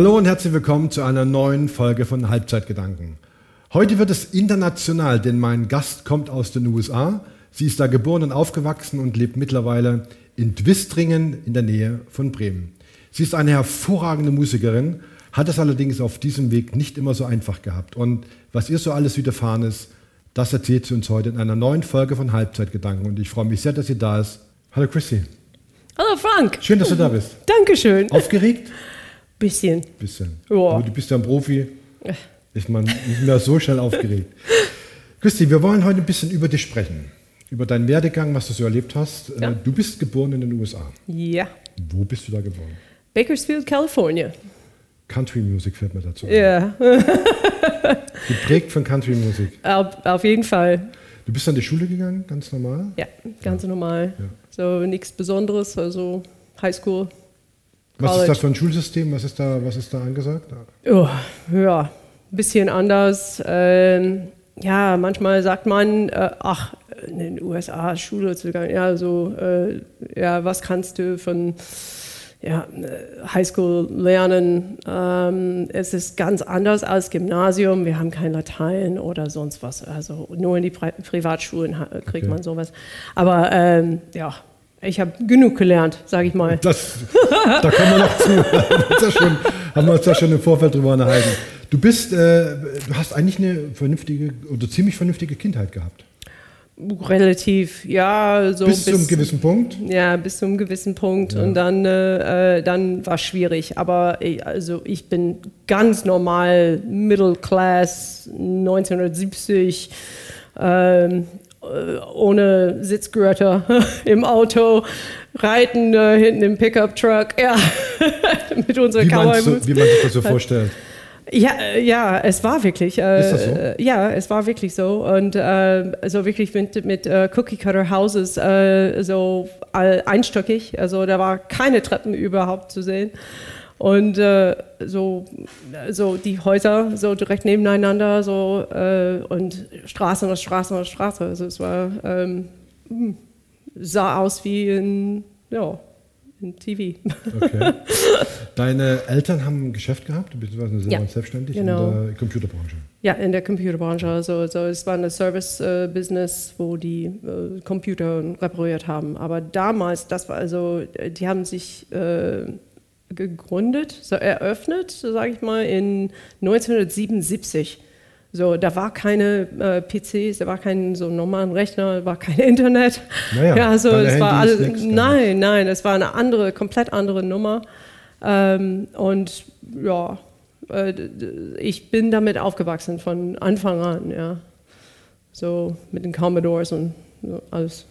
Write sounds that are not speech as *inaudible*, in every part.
Hallo und herzlich willkommen zu einer neuen Folge von Halbzeitgedanken. Heute wird es international, denn mein Gast kommt aus den USA. Sie ist da geboren und aufgewachsen und lebt mittlerweile in Dwistringen in der Nähe von Bremen. Sie ist eine hervorragende Musikerin, hat es allerdings auf diesem Weg nicht immer so einfach gehabt. Und was ihr so alles widerfahren ist, das erzählt sie uns heute in einer neuen Folge von Halbzeitgedanken. Und ich freue mich sehr, dass sie da ist. Hallo Chrissy. Hallo Frank. Schön, dass du da bist. Dankeschön. Aufgeregt? Bisschen. Bisschen. Ja. Aber du bist ja ein Profi. Ist man nicht mehr so schnell aufgeregt. *laughs* Christi, wir wollen heute ein bisschen über dich sprechen. Über deinen Werdegang, was du so erlebt hast. Äh, Ja. Du bist geboren in den USA. Ja. Wo bist du da geboren? Bakersfield, California. Country Music fällt mir dazu. Ja, *laughs* Geprägt von Country Music. auf, auf jeden Fall. Du bist an die Schule gegangen, ganz normal. Ja, ganz normal. Ja. So nichts Besonderes, also Highschool. Was ist das für ein Schulsystem? Was ist da, was ist da angesagt? Oh, ja, ein bisschen anders. Ähm, ja, manchmal sagt man, äh, ach, in den USA Schule zu gehen, ja, so, äh, ja, was kannst du von ja, äh, Highschool lernen? Ähm, es ist ganz anders als Gymnasium. Wir haben kein Latein oder sonst was. Also nur in die Pri Privatschulen kriegt Okay. man sowas. Aber ähm, ja, ich habe genug gelernt, sage ich mal. Das, da kommen wir noch zu. *laughs* haben, wir uns ja schon, haben wir uns ja schon im Vorfeld drüber unterhalten. Du bist, äh, du hast eigentlich eine vernünftige oder ziemlich vernünftige Kindheit gehabt. Relativ, ja, so bis, zu einem gewissen Punkt. Ja, bis zu einem gewissen Punkt. Ja. Und dann, äh, äh, dann war es schwierig. Aber ich, also ich bin ganz normal, Middle Class, 1970, ähm, äh, ohne Sitzgürtel *laughs* im Auto, reiten äh, hinten im Pickup-Truck, ja, *laughs* mit unserer Cowboy so, wie man sich das so vorstellt. ja, äh, ja, es war wirklich. Äh, Ist das so? äh, Ja, es war wirklich so. Und äh, also wirklich mit, mit äh, Cookie Cutter Houses äh, so all- einstöckig. Also da war keine Treppen überhaupt zu sehen. Und äh, so, so die Häuser so direkt nebeneinander so äh, und Straße nach Straße nach Straße. Also es war ähm, hm, sah aus wie in ja in TV. Okay. *laughs* Deine Eltern haben ein Geschäft gehabt, beziehungsweise sie Ja, waren selbstständig genau. in der Computerbranche. Ja, in der Computerbranche. Also, also es war ein Service-Business, wo die äh, Computer repariert haben. Aber damals, das war also, äh, die haben sich äh, gegründet, so eröffnet, so sage ich mal, in 1977. So, da war keine äh, PCs, da war kein so normalen Rechner, war kein *laughs* Internet. Naja, ja, also es war alles. nein, nein, es war eine andere, komplett andere Nummer. Ähm, und ja, äh, ich bin damit aufgewachsen von Anfang an, ja. So mit den Commodores und so alles.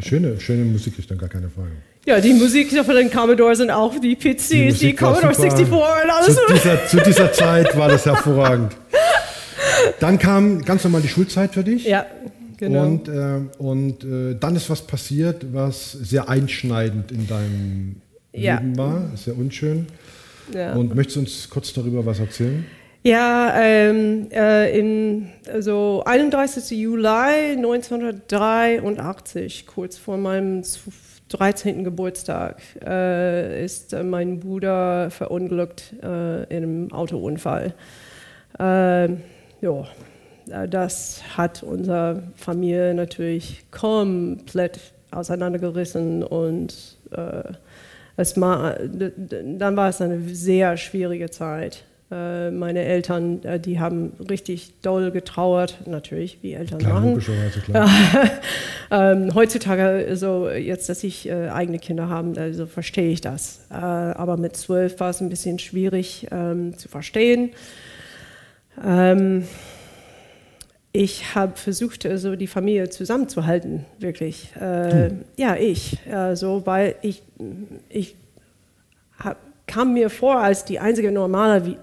Schöne, schöne Musik ist dann gar keine Frage. Ja, die Musik von den Commodores sind auch die PCs, die, war Commodore super. 64 und alles. Zu dieser, zu dieser Zeit war das hervorragend. Dann kam ganz normal die Schulzeit für dich. Ja, genau. Und, äh, und äh, dann ist was passiert, was sehr einschneidend in deinem Ja. Leben war, sehr unschön. ja. Und möchtest du uns kurz darüber was erzählen? Ja, ähm, äh, im also 31. Juli 1983, kurz vor meinem 13. Geburtstag, äh, ist mein Bruder verunglückt äh, in einem Autounfall. Ähm, ja, äh, das hat unsere Familie natürlich komplett auseinandergerissen und äh, es war, dann war es eine sehr schwierige Zeit. Äh, Meine Eltern, äh, die haben richtig doll getrauert, natürlich, wie Eltern Klar, machen. logischerweise, *laughs* klar. Ähm, heutzutage, so jetzt, dass ich äh, eigene Kinder habe, also verstehe ich das. Äh, aber mit zwölf war es ein bisschen schwierig ähm, zu verstehen. Ähm, ich habe versucht, also die Familie zusammenzuhalten, wirklich. Äh, Ja, ich. Also, weil ich, ich hab, kam mir vor als die einzige Normale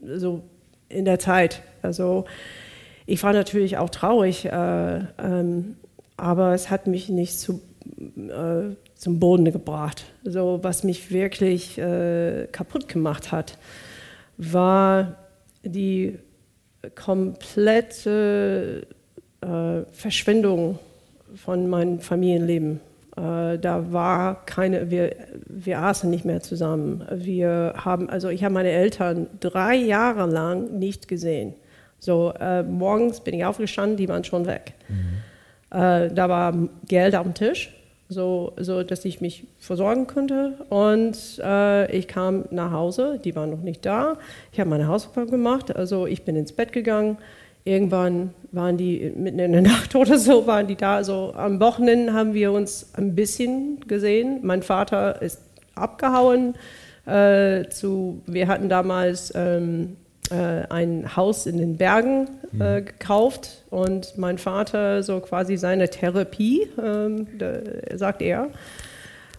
so in der Zeit. Also, ich war natürlich auch traurig, äh, ähm, aber es hat mich nicht zu, äh, zum Boden gebracht. So, was mich wirklich äh, kaputt gemacht hat, war die komplette äh, Verschwendung von meinem Familienleben. Äh, da war keine, wir, wir aßen nicht mehr zusammen. Wir haben, also ich habe meine Eltern drei Jahre lang nicht gesehen. So, äh, morgens bin ich aufgestanden, die waren schon weg. Mhm. Äh, da war Geld auf dem Tisch, so, so dass ich mich versorgen konnte. Und äh, ich kam nach Hause, die waren noch nicht da. Ich habe meine Hausaufgaben gemacht, also ich bin ins Bett gegangen. Irgendwann waren die mitten in der *laughs* Nacht oder so, waren die da. Also am Wochenende haben wir uns ein bisschen gesehen. Mein Vater ist abgehauen. Äh, zu, wir hatten damals ähm, äh, ein Haus in den Bergen äh, mhm. gekauft und mein Vater so quasi seine Therapie, ähm, sagt er,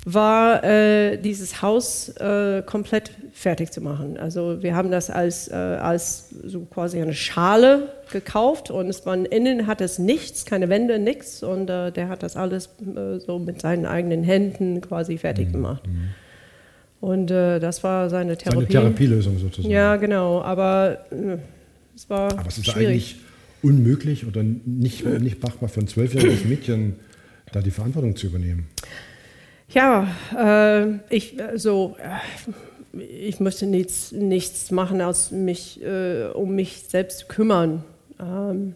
war äh, dieses Haus äh, komplett fertig zu machen. Also wir haben das als, äh, als so quasi eine Schale gekauft und es war innen hat es nichts, keine Wände, nichts und äh, der hat das alles äh, so mit seinen eigenen Händen quasi fertig mhm. gemacht. Mhm. Und äh, das war seine Therapie. Seine Therapielösung sozusagen. Ja, genau, aber es war Aber es ist schwierig. eigentlich unmöglich oder nicht, nicht machbar für ein zwölfjähriges Mädchen, da die Verantwortung zu übernehmen. Ja, äh, ich so, äh, ich möchte nichts, nichts machen, als mich, äh, um mich selbst zu kümmern. Ähm,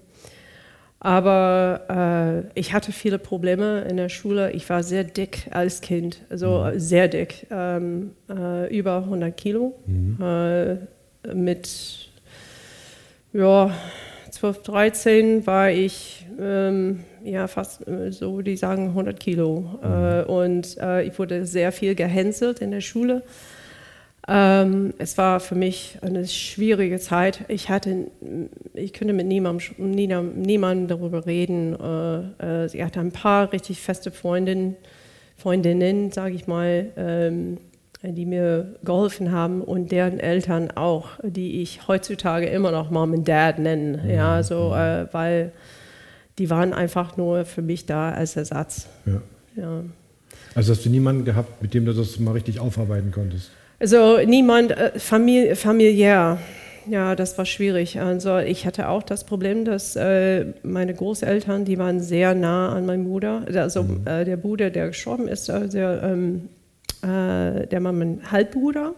aber äh, ich hatte viele Probleme in der Schule. Ich war sehr dick als Kind, also mhm. sehr dick, ähm, äh, über 100 Kilo. Mhm. Äh, mit ja, 12, 13 war ich ähm, ja fast äh, so, die sagen 100 Kilo. Mhm. Äh, und äh, ich wurde sehr viel gehänselt in der Schule. Ähm, es war für mich eine schwierige Zeit. Ich hatte, ich könnte mit niemandem, niemandem darüber reden. Äh, äh, sie hatte ein paar richtig feste Freundinnen, Freundinnen, sage ich mal, ähm, die mir geholfen haben und deren Eltern auch, die ich heutzutage immer noch Mom und Dad nenne. Ja, mhm. so, äh, weil die waren einfach nur für mich da als Ersatz. Ja. ja. Also hast du niemanden gehabt, mit dem du das mal richtig aufarbeiten konntest? Also niemand äh, famili familiär. Ja, das war schwierig. Also ich hatte auch das Problem, dass äh, meine Großeltern, die waren sehr nah an meinem Bruder. Also mhm. äh, der Bruder, der gestorben ist, also, ähm, äh, der war mein Halbbruder.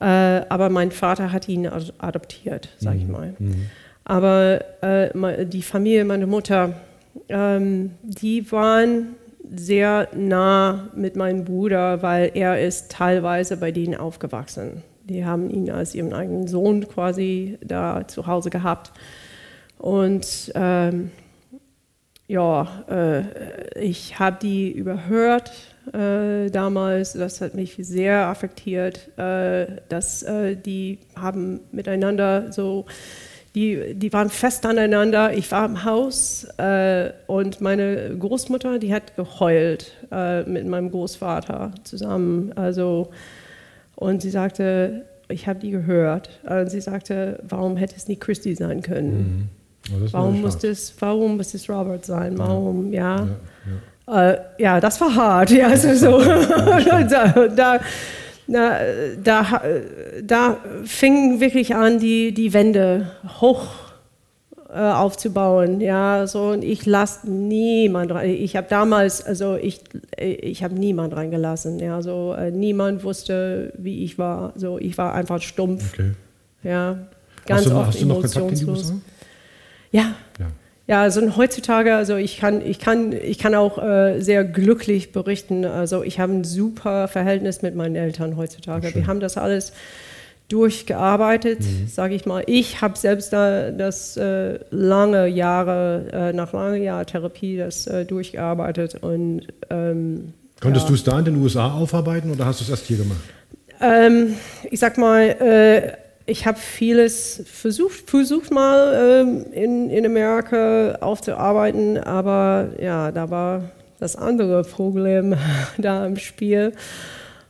Äh, aber mein Vater hat ihn adoptiert, ich mhm. mal. Mhm. Aber äh, die Familie, meine Mutter, ähm, die waren sehr nah mit meinem Bruder, weil er ist teilweise bei denen aufgewachsen. Die haben ihn als ihren eigenen Sohn quasi da zu Hause gehabt. Und ähm, ja, äh, ich habe die überhört äh, damals. Das hat mich sehr affektiert, äh, dass äh, die haben miteinander so die, die waren fest aneinander. Ich war im Haus äh, und meine Großmutter, die hat geheult äh, mit meinem Großvater zusammen. Also, und sie sagte, ich habe die gehört. Und sie sagte, warum hätte es nie Christy sein können? Mhm. Warum, muss es, warum muss es Robert sein? Warum, ja. Ja, ja. Äh, ja das war hart. *laughs* Ja, also so. *laughs* da, da na, da, da fingen wirklich an, die, die Wände hoch äh, aufzubauen. Ja, so, und ich lasse niemand rein. Ich habe damals, also ich, ich habe niemand reingelassen. Ja, so, äh, niemand wusste, wie ich war. So, ich war einfach stumpf. Okay. Ja, ganz hast du, oft hast du noch Kontakt in die USA? Ja. Ja. Also heutzutage, also ich kann, ich kann, ich kann auch äh, sehr glücklich berichten. Also ich habe ein super Verhältnis mit meinen Eltern heutzutage. Schön. Wir haben das alles durchgearbeitet, mhm. sage ich mal. Ich habe selbst da das äh, lange Jahre, äh, nach langen Jahren Therapie, das äh, durchgearbeitet und ähm, Konntest ja. du es da in den USA aufarbeiten oder hast du es erst hier gemacht? Ähm, ich sag mal, äh, ich habe vieles versucht, versucht mal ähm, in, in Amerika aufzuarbeiten, aber ja, da war das andere Problem *laughs* da im Spiel.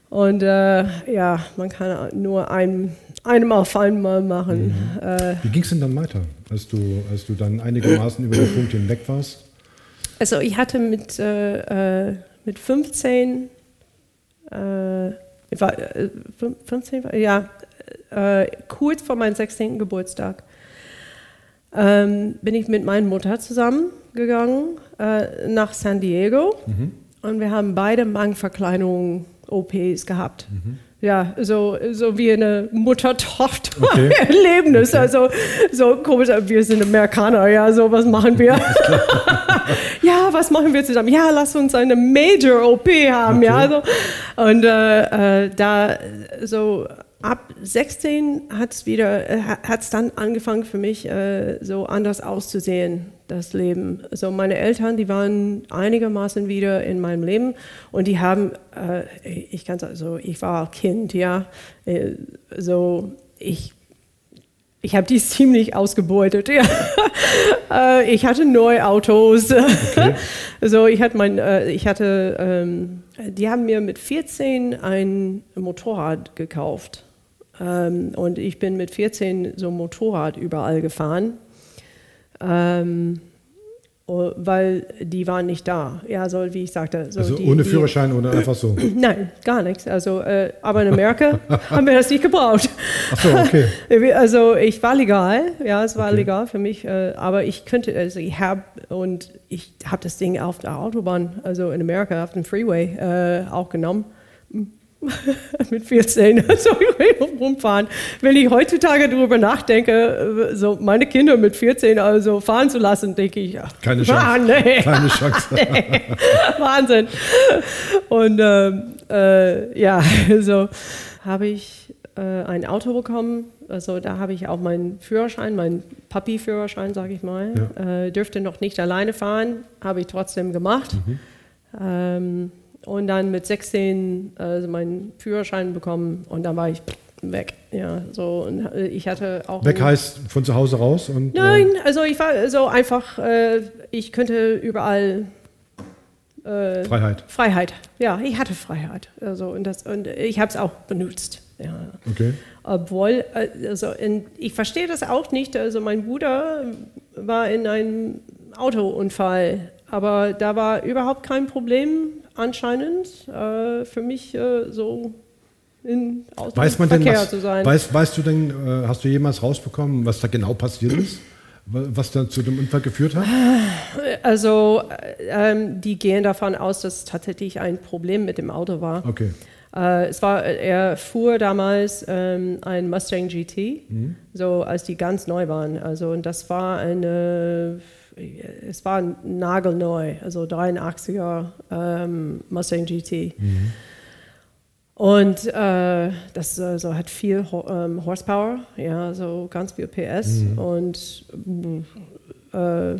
Und äh, ja, man kann nur ein, einem auf einmal machen. Mhm. Äh, Wie ging es denn dann weiter, als du, als du dann einigermaßen über den Punkt hinweg warst? Also ich hatte mit, äh, äh mit 15, äh, war, 15, äh, ja, äh, kurz vor meinem 16. Geburtstag ähm, bin ich mit meiner Mutter zusammengegangen äh, nach San Diego. Mhm. und wir haben beide Magenverkleinerung-OPs gehabt. Mhm. Ja, so, so wie eine Mutter-Tochter-Erlebnis. *laughs* Okay. Also so komisch, wir sind Amerikaner, ja, so was machen wir. *laughs* ja, was machen wir zusammen? Ja, lass uns eine Major-OP haben, okay. ja. Also, und äh, äh, da so ab 16 hat es wieder, äh, hat es dann angefangen für mich äh, so anders auszusehen, das Leben. So meine Eltern, die waren einigermaßen wieder in meinem Leben und die haben, äh, ich kann sagen, so ich war Kind, ja, äh, so ich ich habe die *laughs* ziemlich ausgebeutet. Ja. *laughs* Ich hatte neue Autos. Okay. *laughs* So, ich hatte mein, ich hatte, ähm, die haben mir mit 14 ein Motorrad gekauft. Ähm, und ich bin mit 14 so Motorrad überall gefahren, ähm, oh, weil die waren nicht da. Ja, so wie ich sagte. So also die, ohne Führerschein die, oder einfach so? Nein, gar nichts. Also, äh, aber in Amerika *laughs* haben wir das nicht gebraucht. Ach so, okay. *laughs* Also ich war legal, ja, es war okay. legal für mich, äh, aber ich könnte, also ich habe und ich habe das Ding auf der Autobahn, also in Amerika auf dem Freeway äh, auch genommen *laughs* mit 14 so rumfahren. Wenn ich heutzutage darüber nachdenke, so meine Kinder mit 14 also fahren zu lassen, denke ich, ja, keine Chance. Ah, nee. Keine *laughs* Chance. nee. *laughs* Wahnsinn. Und ähm, äh, ja, *laughs* so habe ich äh, ein Auto bekommen. Also da habe ich auch meinen Führerschein, meinen Papi-Führerschein, sage ich mal. Ja. Äh, dürfte noch nicht alleine fahren, habe ich trotzdem gemacht. Mhm. Ähm, und dann mit 16 also meinen Führerschein bekommen und dann war ich weg. Ja, so und äh, ich hatte auch. Weg heißt von zu Hause raus und. Nein, äh, also ich war so einfach, äh, ich könnte überall. Äh, Freiheit. Freiheit, ja, ich hatte Freiheit. Also und, das, und ich habe es auch benutzt. Ja. Okay. Obwohl, äh, also in, ich verstehe das auch nicht. Also mein Bruder war in einem Autounfall, aber da war überhaupt kein Problem anscheinend äh, für mich äh, so in weiß man Verkehr denn, was, zu sein. Weißt, weißt du denn, äh, hast du jemals rausbekommen, was da genau passiert ist? Was dann zu dem Unfall geführt hat? Also, äh, ähm, die gehen davon aus, dass tatsächlich ein Problem mit dem Auto war. Okay. Äh, es war, er fuhr damals ähm, ein Mustang GT, mhm. so als die ganz neu waren. Also, und das war eine es war nagelneu, also 83er ähm, Mustang GT. Mhm. Und äh, das also hat viel ähm, Horsepower, ja, so ganz viel PS mhm. und äh,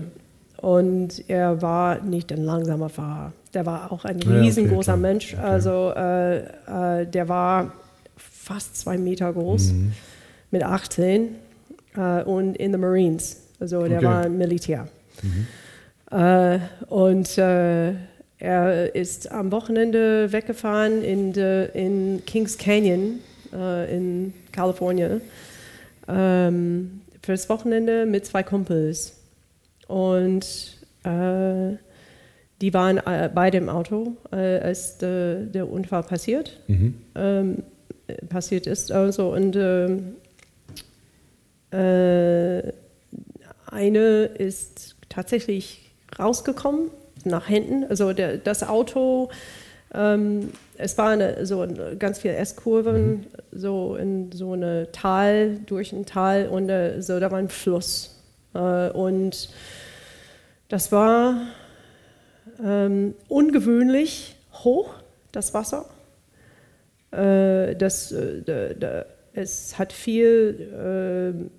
und er war nicht ein langsamer Fahrer. Der war auch ein riesengroßer ja, okay, Mensch. Okay. Also äh, äh, der war fast zwei Meter groß mhm. mit 18 äh, und in the Marines. Also der okay. war Militär. Mhm. Äh, und er ist am Wochenende weggefahren in, de, in Kings Canyon äh, in Kalifornien ähm, fürs Wochenende mit zwei Kumpels. Und äh, die waren äh, beide im Auto, äh, als de, der Unfall passiert, mhm. ähm, passiert ist. Also, und ähm, eine ist tatsächlich rausgekommen, nach hinten. Also der, das Auto, ähm, es war eine, so ganz viele S-Kurven, mhm. so in so eine Tal, durch ein Tal und äh, so, da war ein Fluss. Äh, und das war ähm, ungewöhnlich hoch, das Wasser. Äh, das, äh, es hat viel äh,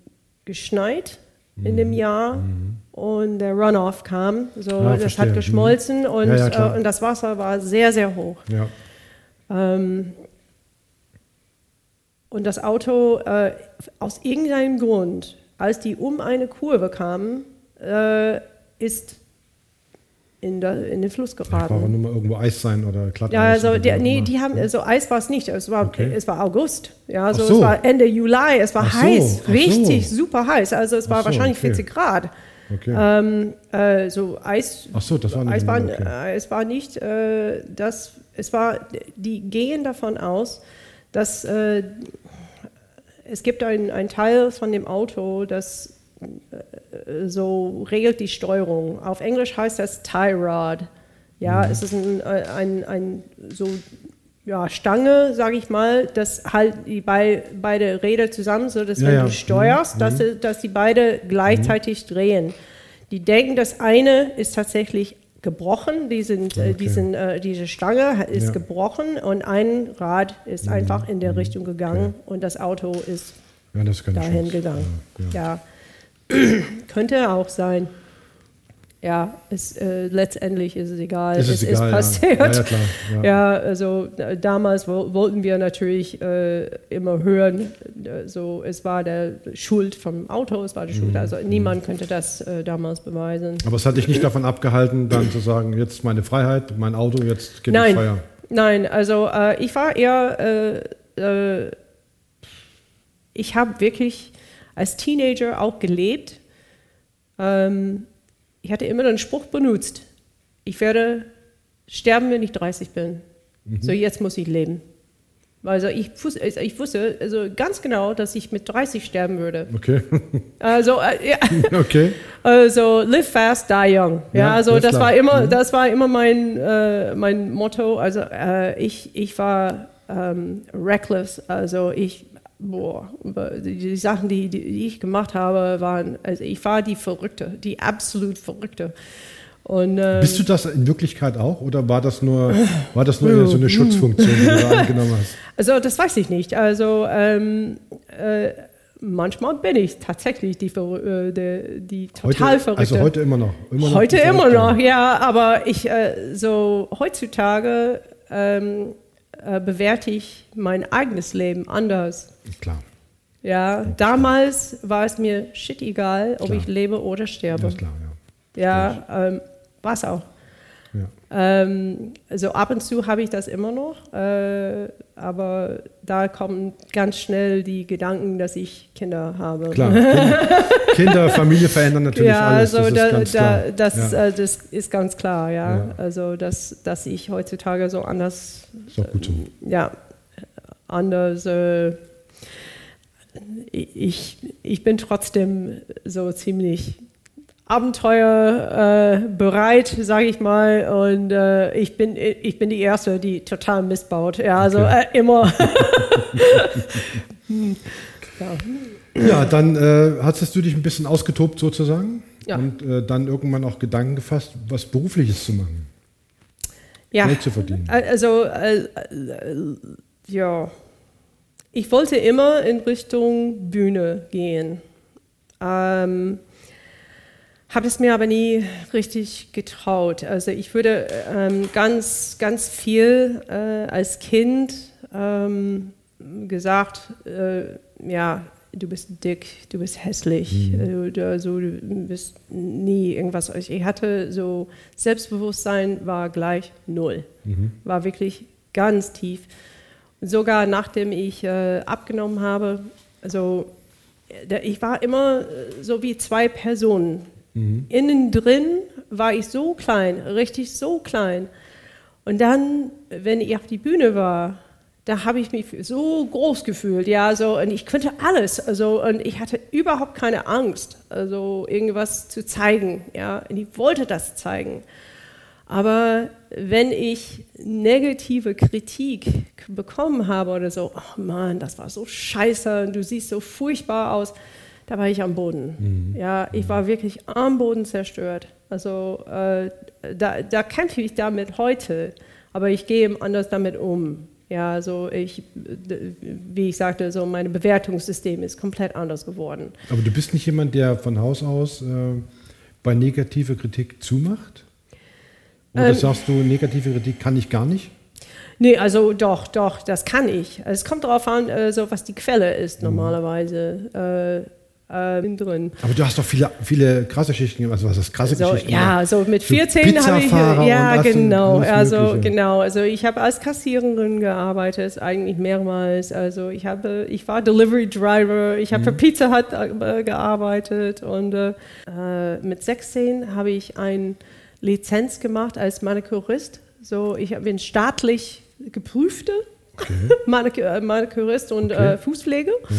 geschneit in dem mhm. Jahr mhm. und der Runoff kam. So, ja, das verstehe. hat geschmolzen mhm. und, ja, äh, und das Wasser war sehr, sehr hoch. Ähm, und das Auto, äh, aus irgendeinem Grund, als die um eine Kurve kamen, äh, ist in, der, in den Fluss geraten. War nur mal irgendwo Eis sein oder glatt Ja, also die, nee, die haben, also Eis war es nicht. Es war, okay. es war August. Ja, also so. es war Ende Juli. Es war Ach heiß, so. richtig so. super heiß. Also es war so, wahrscheinlich okay. 40 Grad. Okay. Ähm, äh, so Eis. Ach so, das war nicht. Eis war, okay. äh, es war nicht äh, das. Es war. Die gehen davon aus, dass äh, es gibt ein Teil von dem Auto, das so regelt die Steuerung. Auf Englisch heißt das Tie Rod. Ja, es ist ein, ein, ein so ja, Stange, sage ich mal, das halt die bei, beide Räder zusammen, so dass Ja, wenn ja. du steuerst, Mhm. dass, sie- dass die beide gleichzeitig drehen. Die denken, das eine ist tatsächlich gebrochen, die sind, äh, Okay. sind, äh, diese Stange ist Ja. gebrochen und ein Rad ist einfach in der Richtung gegangen und das Auto ist dahin schon. gegangen. Ja, *clears throat* Könnte auch sein. Ja, es, äh, letztendlich ist es egal. Es ist egal, ja. passiert. Ja, ja, klar, ja. Ja, also äh, damals wo, wollten wir natürlich äh, immer hören, äh, so es war der Schuld vom Auto, es war die Mhm. Schuld. Also niemand könnte das äh, damals beweisen. Aber es hat dich nicht davon abgehalten, dann zu sagen, jetzt meine Freiheit, mein Auto, jetzt gebe ich Nein, Feuer. nein, also äh, ich war eher, ich habe wirklich als Teenager auch gelebt. Ähm, ich hatte immer den Spruch benutzt, ich werde sterben, wenn ich 30 bin. So, jetzt muss ich leben. Also ich, also ich wusste also ganz genau, dass ich mit 30 sterben würde. Okay, *laughs* Also, äh, ja. *laughs* okay. Also live fast, die young. Ja, Ja, also das klar. war immer, Mhm. das war immer mein, äh, mein Motto. Also äh, ich, ich war ähm, reckless. Also ich, boah, die, Sachen, die, die ich gemacht habe, waren, also ich war die Verrückte, die absolut Verrückte. Und äh, Bist du das in Wirklichkeit auch oder war das nur, war das nur so eine Schutzfunktion, die du da *laughs* angenommen hast? Also das weiß ich nicht. Also ähm, äh, manchmal bin ich tatsächlich die, Verrü- äh, die, die total Heute, Verrückte. also heute immer noch. Immer noch Heute immer noch, ja, aber ich äh, so heutzutage ähm, äh, bewerte ich mein eigenes Leben anders. Klar, Ja, damals war es mir shit egal, ob Klar. ich lebe oder sterbe. ja, klar, ja. Ja, ähm, war es auch. Ähm, also ab und zu habe ich das immer noch, äh, aber da kommen ganz schnell die Gedanken, dass ich Kinder habe. Klar, *laughs* Kinder, Kinder, Familie verändern natürlich ja, alles. also das ist da, ganz da, klar. das, ja, äh, das ist ganz klar, ja. Ja. Also dass, dass ich heutzutage so anders, ist auch gut so. ja, anders, äh, ich, ich bin trotzdem so ziemlich abenteuerbereit, äh, bereit, sage ich mal. Und äh, ich, bin, ich bin die Erste, die total Mist baut. Ja, also Okay. äh, immer. *laughs* Ja. Ja, dann äh, hast du dich ein bisschen ausgetobt sozusagen Ja. und äh, dann irgendwann auch Gedanken gefasst, was Berufliches zu machen, ja. Geld zu verdienen. Also, äh, äh, ja, ich wollte immer in Richtung Bühne gehen. Ähm, habe es mir aber nie richtig getraut. Also ich würde ähm, ganz, ganz viel äh, als Kind ähm, gesagt, äh, ja, du bist dick, du bist hässlich, äh, du, also, du bist nie irgendwas. Ich hatte so, Selbstbewusstsein war gleich null, war wirklich ganz tief. Sogar nachdem ich äh, abgenommen habe, also äh, ich war immer äh, so wie zwei Personen. Innen drin war ich so klein, richtig so klein. Und dann, wenn ich auf die Bühne war, da habe ich mich so groß gefühlt, ja, so und ich konnte alles, also und ich hatte überhaupt keine Angst, also irgendwas zu zeigen, ja, und ich wollte das zeigen. Aber wenn ich negative Kritik bekommen habe oder so, oh Mann, das war so scheiße und du siehst so furchtbar aus, da war ich am Boden. Ja, ich war wirklich am Boden zerstört. Also äh, da, da kämpfe ich damit heute, aber ich gehe anders damit um. Ja, also ich, wie ich sagte, so mein Bewertungssystem ist komplett anders geworden. Aber du bist nicht jemand, der von Haus aus äh, bei negativer Kritik zumacht? Oder Ähm, sagst du, negative Kritik kann ich gar nicht? Nee, also doch, doch, das kann ich. Es kommt darauf an, äh, so was die Quelle ist Mhm. normalerweise. Äh, äh, drin. Aber du hast doch viele, viele krasse Geschichten gemacht. Also was ist krasse So, Geschichten? ja, gemacht? so mit So 14 habe ich ja genau, also genau, also ich habe als Kassiererin gearbeitet, eigentlich mehrmals. Also ich habe, ich war Delivery Driver, ich habe Mhm. für Pizza Hut äh, gearbeitet und äh, äh, mit 16 habe ich eine Lizenz gemacht als Manikurist. So, ich bin staatlich geprüfte *laughs* Manikur, äh, Manicurist und Okay. Fußpflege. Ja.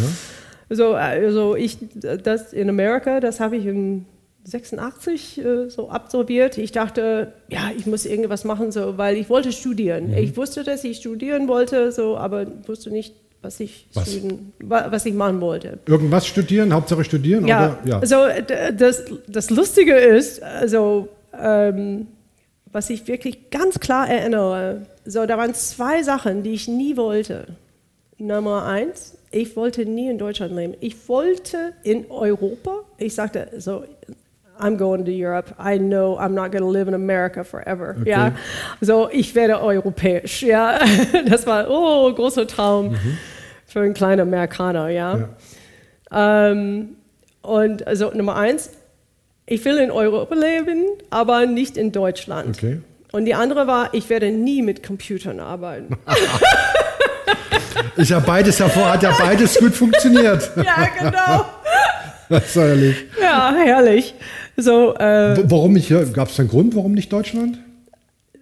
So, also ich, das in Amerika, das habe ich in 86 äh, so absolviert. Ich dachte, ja, ich muss irgendwas machen, so, weil ich wollte studieren. Mhm. Ich wusste, dass ich studieren wollte, so, aber wusste nicht, was ich, was? Studien, was ich machen wollte. Irgendwas studieren, Hauptsache studieren? Ja, oder? ja. also das, das Lustige ist, also, ähm, was ich wirklich ganz klar erinnere, so, da waren zwei Sachen, die ich nie wollte. Nummer eins, ich wollte nie in Deutschland leben. Ich wollte in Europa. Ich sagte so, I'm going to Europe. I know I'm not going to live in America forever. Okay. Ja, so ich werde europäisch. Ja, *laughs* das war oh großer Traum mhm. für einen kleinen Amerikaner. Ja. ja. Ähm, und also Nummer eins, ich will in Europa leben, aber nicht in Deutschland. Okay. Und die andere war, ich werde nie mit Computern arbeiten. *laughs* *laughs* Ist ja beides hervor, hat ja beides gut funktioniert. *laughs* ja, genau. Das ist herrlich. Ja, herrlich. So, äh, warum nicht? Gab es einen Grund, warum nicht Deutschland?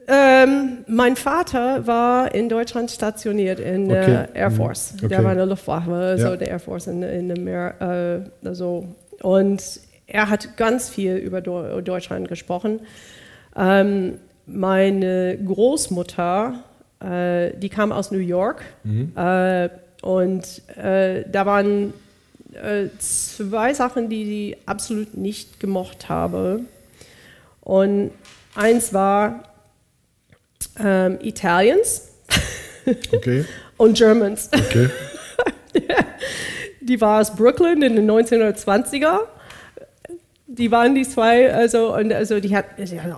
Ähm, mein Vater war in Deutschland stationiert in der okay. Air mhm. Force. Okay. Der war in der Luftwaffe, ja. so der Air Force in, in dem Meer. Äh, also. Und er hat ganz viel über Deutschland gesprochen. Ähm, meine Großmutter äh, die kam aus New York mhm. äh, und äh, da waren äh, zwei Sachen, die sie absolut nicht gemocht habe. Und eins war ähm, Italians okay. *laughs* und Germans. Okay. *laughs* die war aus Brooklyn in den 1920er die waren die zwei, also, und also die hat,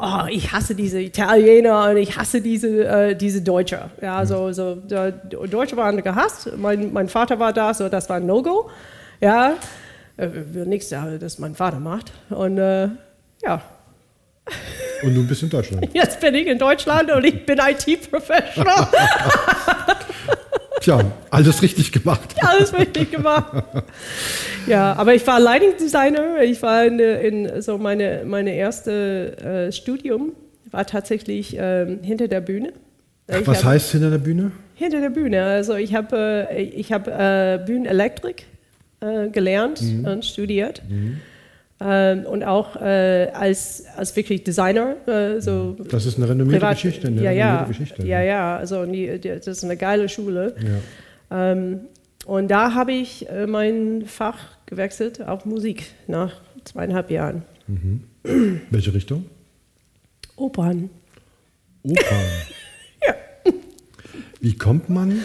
oh, ich hasse diese Italiener und ich hasse diese, äh, diese Deutsche. Ja, mhm. so, so, der Deutsche waren gehasst, mein, mein Vater war da, so, das war ein No-Go. Ja, äh, will nichts, das mein Vater macht. Und äh, ja. Und du bist in Deutschland. *laughs* Jetzt bin ich in Deutschland und ich bin IT-Professional. *laughs* Tja, alles richtig gemacht. Ja, alles richtig gemacht. Ja, aber ich war Lighting Designer. Ich war in, in so meine, meine erste äh, Studium war tatsächlich äh, hinter der Bühne. Ich Was hab, heißt hinter der Bühne? Hinter der Bühne. Also ich habe äh, ich äh, Bühnenelektrik äh, gelernt mhm. und studiert. Mhm. Ähm, und auch äh, als, als wirklich Designer. Äh, so das ist eine renommierte privat, Geschichte. Eine ja, ja, Geschichte. ja, ja. Also die, die, das ist eine geile Schule. Ja. Ähm, und da habe ich äh, mein Fach gewechselt auf Musik nach zweieinhalb Jahren. Mhm. *clears throat* Welche Richtung? Opern. Opern. *laughs* ja. Wie kommt man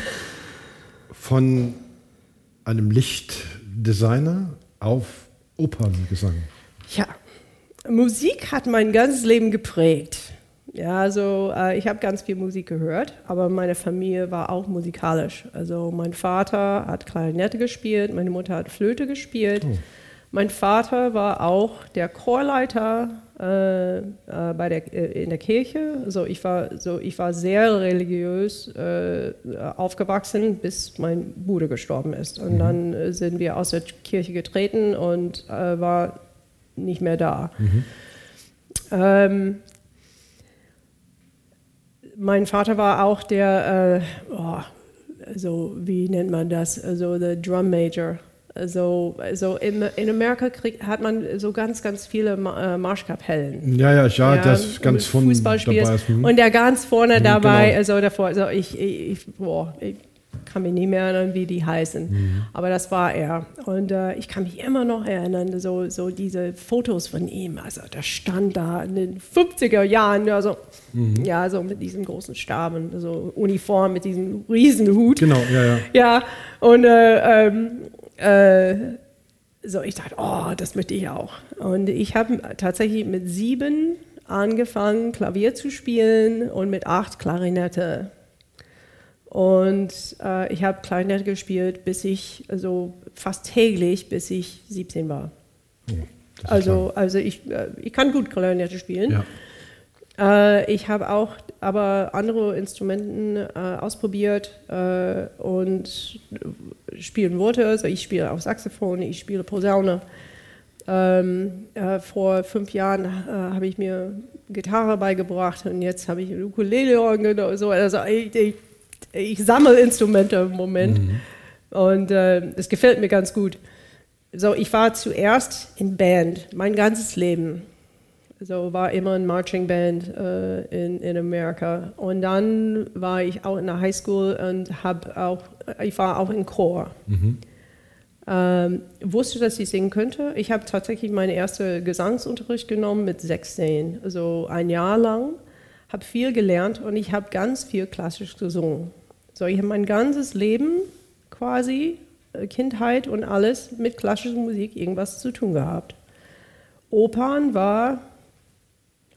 von einem Lichtdesigner auf Operngesang? Ja, Musik hat mein ganzes Leben geprägt. Ja, also äh, ich habe ganz viel Musik gehört, aber meine Familie war auch musikalisch. Also mein Vater hat Klarinette gespielt, meine Mutter hat Flöte gespielt. Oh. Mein Vater war auch der Chorleiter äh, äh, bei der, äh, in der Kirche. Also ich war, so, ich war sehr religiös äh, aufgewachsen, bis mein Bruder gestorben ist. Und mhm. dann äh, sind wir aus der Kirche getreten und äh, war nicht mehr da. Mhm. Ähm, mein Vater war auch der, oh, also wie nennt man das, also der Drum Major also, also in, in Amerika krieg, hat man so ganz, ganz viele äh, Marschkapellen. Ja, ja, ja, ja das ganz vorne dabei ist. Hm. Und der ganz vorne mhm, dabei, genau. also davor, also ich, ich, boah, ich kann mich nicht mehr erinnern, wie die heißen. Mhm. Aber das war er. Und äh, ich kann mich immer noch erinnern, so, so diese Fotos von ihm. Also der stand da in den 50er Jahren, also, mhm. ja, so mit diesem großen Stab und so Uniform mit diesem Riesenhut. Genau, ja, ja. Ja, und äh, ähm, äh, so, ich dachte, oh, das möchte ich auch. Und ich habe tatsächlich mit sieben angefangen, Klavier zu spielen und mit acht Klarinette. Und äh, ich habe Klarinette gespielt, bis ich, also fast täglich, bis ich 17 war. Oh, also, also ich, äh, ich kann gut Klarinette spielen. Ja. Äh, ich habe auch aber andere Instrumenten äh, ausprobiert äh, und spielen wollte. Also ich spiele auch Saxophon, ich spiele Posaune. Ähm, äh, vor fünf Jahren äh, habe ich mir Gitarre beigebracht und jetzt habe ich Ukulele und so. Also ich, ich, ich sammle Instrumente im Moment mhm. und äh, es gefällt mir ganz gut. so, ich war zuerst in Band, mein ganzes Leben. So war immer ein Marching Band äh, in, in Amerika. Und dann war ich auch in der Highschool und habe auch, ich war auch in Chor. Mhm. Ähm, wusste, dass ich singen könnte. Ich habe tatsächlich meinen ersten Gesangsunterricht genommen mit 16, also ein Jahr lang. Habe viel gelernt und ich habe ganz viel klassisch gesungen. So, ich habe mein ganzes Leben quasi, äh, Kindheit und alles mit klassischer Musik irgendwas zu tun gehabt. Opern war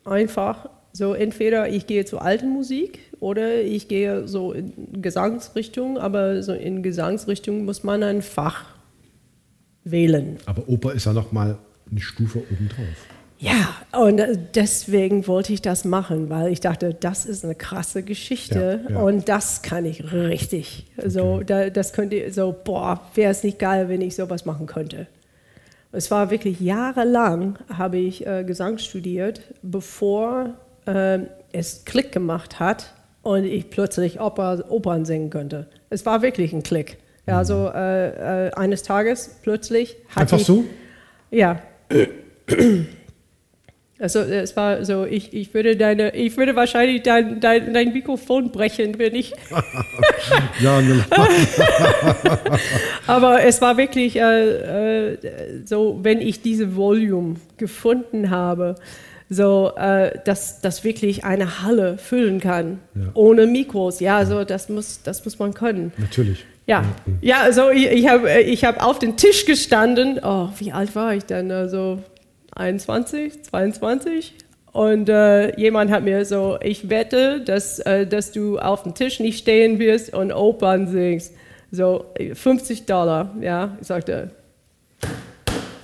einfach so, entweder ich gehe zur alten Musik oder ich gehe so in Gesangsrichtung, aber so in Gesangsrichtung muss man ein Fach wählen. Aber Oper ist ja noch mal eine Stufe obendrauf. Ja, und deswegen wollte ich das machen, weil ich dachte, das ist eine krasse Geschichte ja, ja. und das kann ich richtig. Okay. So, da, das könnte so, boah, wäre es nicht geil, wenn ich sowas machen könnte. Es war wirklich jahrelang, habe ich äh, Gesang studiert, bevor äh, es Klick gemacht hat und ich plötzlich Oper, Opern singen könnte. Es war wirklich ein Klick. Ja, also äh, äh, eines Tages plötzlich hatte Einfach ich, so? Ja. *clears throat* Also es war so, ich, ich würde deine, ich würde wahrscheinlich dein, dein, dein Mikrofon brechen, wenn ich. *laughs* ja, *laughs* Aber es war wirklich äh, äh, so, wenn ich diese Volume gefunden habe, so äh, dass das wirklich eine Halle füllen kann ja. ohne Mikros. Ja, so das muss, das muss man können. Natürlich. Ja, ja, also ich, ich habe ich hab auf den Tisch gestanden. Oh, wie alt war ich denn? Also 21, 22. Und äh, jemand hat mir so, ich wette, dass, äh, dass du auf dem Tisch nicht stehen wirst und Opern singst. So 50 Dollar, ja. Ich sagte,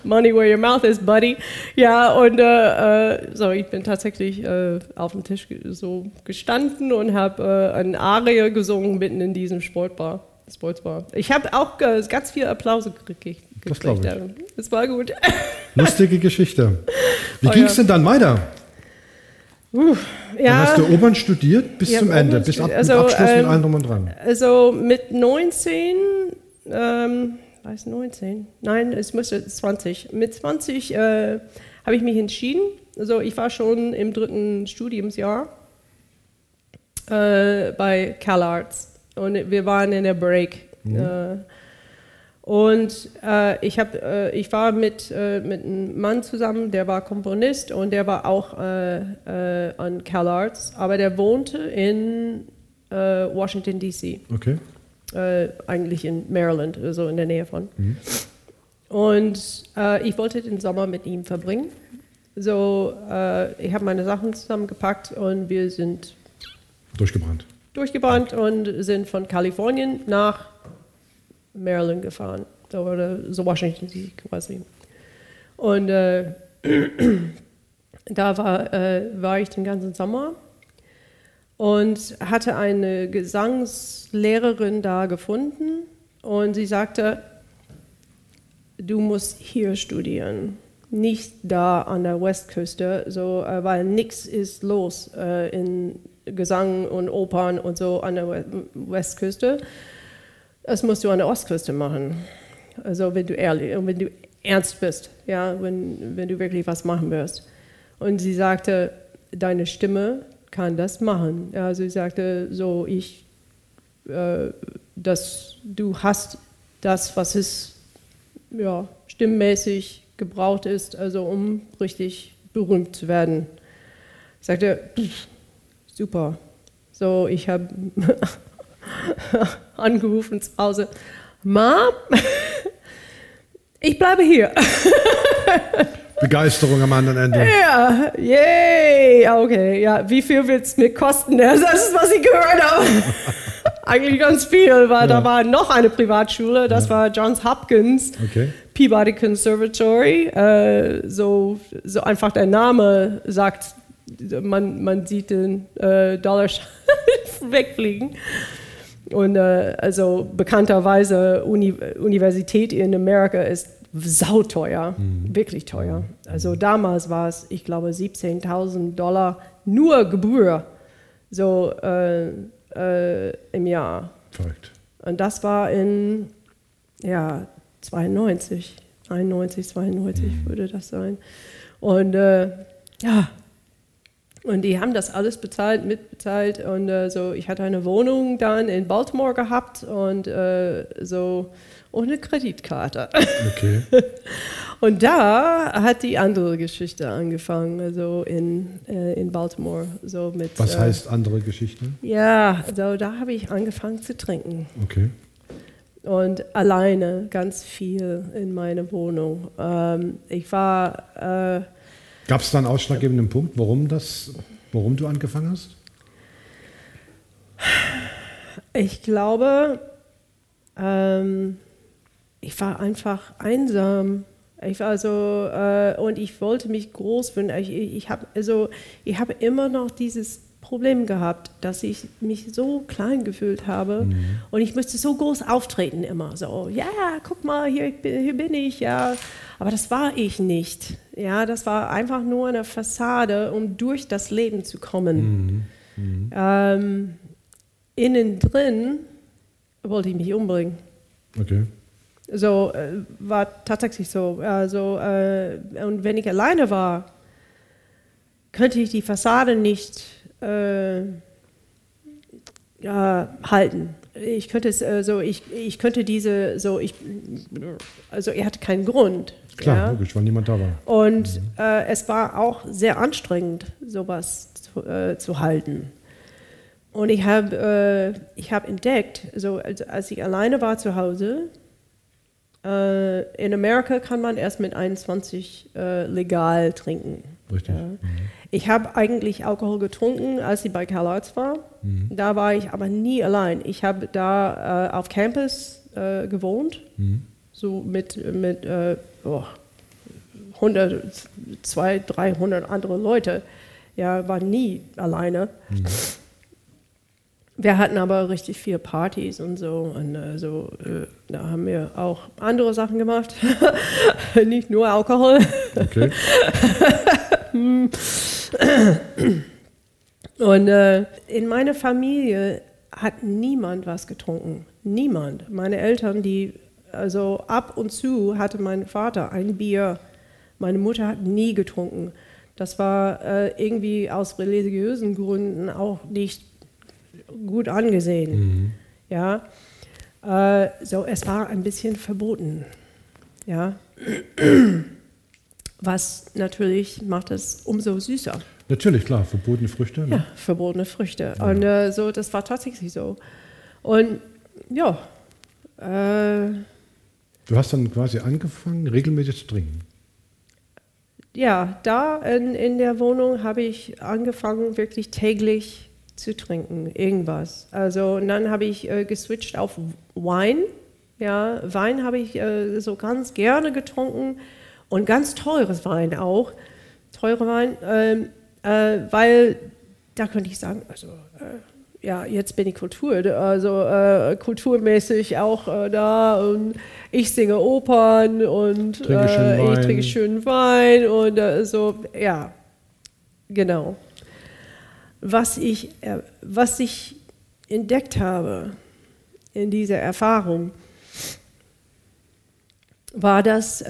Money where your mouth is, buddy. Ja, und äh, äh so, ich bin tatsächlich äh, auf dem Tisch so gestanden und habe äh, ein Arie gesungen mitten in diesem Sportbar. Sportsbar. Ich habe auch ganz viel Applaus gekriegt. Das glaube ich. Das war gut. *laughs* Lustige Geschichte. Wie oh, ging es ja. denn dann weiter? Uh, ja. Dann hast du Opern studiert bis zum Ende, bis ab, also, Abschluss ähm, mit allem drum und dran. Also mit 19, ähm, weiß 19? Nein, es müsste 20. Mit 20 äh, habe ich mich entschieden. Also ich war schon im dritten Studiumsjahr äh, bei CalArts und wir waren in der Break. Mhm. Äh, und äh, ich, hab, äh, ich war mit, äh, mit einem Mann zusammen, der war Komponist und der war auch äh, äh, an CalArts, aber der wohnte in äh, Washington, D.C. Okay. eigentlich in Maryland, also in der Nähe von. Mhm. Und ich wollte den Sommer mit ihm verbringen. So, ich habe meine Sachen zusammengepackt und wir sind durchgebrannt. Durchgebrannt und sind von Kalifornien nach Maryland gefahren, oder so Washington DC quasi. Und äh, *clears throat* da war, äh, war ich den ganzen Sommer und hatte eine Gesangslehrerin da gefunden und sie sagte, du musst hier studieren, nicht da an der Westküste, so, äh, weil nichts ist los äh, in Gesang und Opern und so an der Westküste. Das musst du an der Ostküste machen. Also wenn du ehrlich, wenn du ernst bist, ja, wenn, wenn du wirklich was machen wirst. Und sie sagte, deine Stimme kann das machen. Also sie sagte so, ich, äh, dass du hast das, was es ja, stimmmäßig gebraucht ist, also um richtig berühmt zu werden. Ich sagte, super. So, ich habe *laughs* *laughs* angerufen zu Hause, Mom, *laughs* ich bleibe hier. *laughs* Begeisterung am anderen Ende. Ja, yay, okay, ja, wie viel wird es mir kosten? Das ist, was ich gehört habe. Eigentlich ganz viel, weil ja. da war noch eine Privatschule, das ja. war Johns Hopkins, okay. Peabody Conservatory. Äh, so, so einfach der Name sagt, man, man sieht den äh, Dollarschein wegfliegen. Und äh, also bekannterweise Uni Universität in Amerika ist sauteuer, mhm. wirklich teuer. Also damals war es, ich glaube, 17.000 Dollar nur Gebühr so äh, äh, im Jahr. Verrückt. Und das war in ja 92. 91, 92 mhm. würde das sein. Und äh, ja, und die haben das alles bezahlt, mitbezahlt. Und äh, so, ich hatte eine Wohnung dann in Baltimore gehabt und äh, so ohne Kreditkarte. Okay. *laughs* und da hat die andere Geschichte angefangen, also in, äh, in Baltimore. So mit, Was äh, heißt andere Geschichte? Ja, so da habe ich angefangen zu trinken. Okay. Und alleine ganz viel in meiner Wohnung. Ähm, ich war äh, Gab es da einen ausschlaggebenden Punkt, warum, das, warum du angefangen hast? Ich glaube, ähm, ich war einfach einsam. Ich war so, äh, und ich wollte mich groß finden. Ich, ich habe also, hab immer noch dieses Problem gehabt, dass ich mich so klein gefühlt habe mhm. und ich musste so groß auftreten immer. So, ja, guck mal, hier, hier bin ich, ja. Aber das war ich nicht. Ja, das war einfach nur eine Fassade, um durch das Leben zu kommen. Mhm. Mhm. Ähm, innen drin wollte ich mich umbringen. Okay. So äh, war tatsächlich so. Also, äh, und wenn ich alleine war, könnte ich die Fassade nicht äh, halten ich könnte es äh, so, ich, ich könnte diese so, ich, also er hatte keinen Grund. Klar, ja? logisch, weil niemand da war. Und mhm. äh, es war auch sehr anstrengend, sowas zu, äh, zu halten. Und ich habe äh, hab entdeckt, so, als, als ich alleine war zu Hause, äh, in Amerika kann man erst mit 21 äh, legal trinken. Richtig. Ja. Mhm. Ich habe eigentlich Alkohol getrunken, als ich bei CalArts war. Mhm. Da war ich aber nie allein. Ich habe da äh, auf Campus äh, gewohnt, mhm. so mit, mit äh, oh, 100, 200, 300 andere Leute. Ja, war nie alleine. Mhm. Wir hatten aber richtig viele Partys und so. Und äh, so, äh, da haben wir auch andere Sachen gemacht. *laughs* Nicht nur Alkohol. Okay. *laughs* *laughs* *clears throat* Und äh, in meiner Familie hat niemand was getrunken. Niemand. Meine Eltern, die, also ab und zu hatte mein Vater ein Bier. Meine Mutter hat nie getrunken. Das war äh, irgendwie aus religiösen Gründen auch nicht gut angesehen. Mhm. Ja. Äh, so, es war ein bisschen verboten. Ja *clears throat* was natürlich macht es umso süßer. Natürlich, klar, verbotene Früchte. Ne? Ja, verbotene Früchte. Ja. Und äh, so, das war tatsächlich so. Und ja. Äh, du hast dann quasi angefangen, regelmäßig zu trinken. Ja, da in, in der Wohnung habe ich angefangen, wirklich täglich zu trinken, irgendwas. Also und dann habe ich äh, geswitcht auf Wein. Ja, Wein habe ich äh, so ganz gerne getrunken und ganz teures Wein auch, teure Wein, ähm, äh, weil da könnte ich sagen, also äh, ja, jetzt bin ich Kultur, also äh, kulturmäßig auch äh, da und ich singe Opern und trinke ich trinke schönen Wein und äh, so, ja, genau. Was ich, äh, was ich entdeckt habe in dieser Erfahrung, war, dass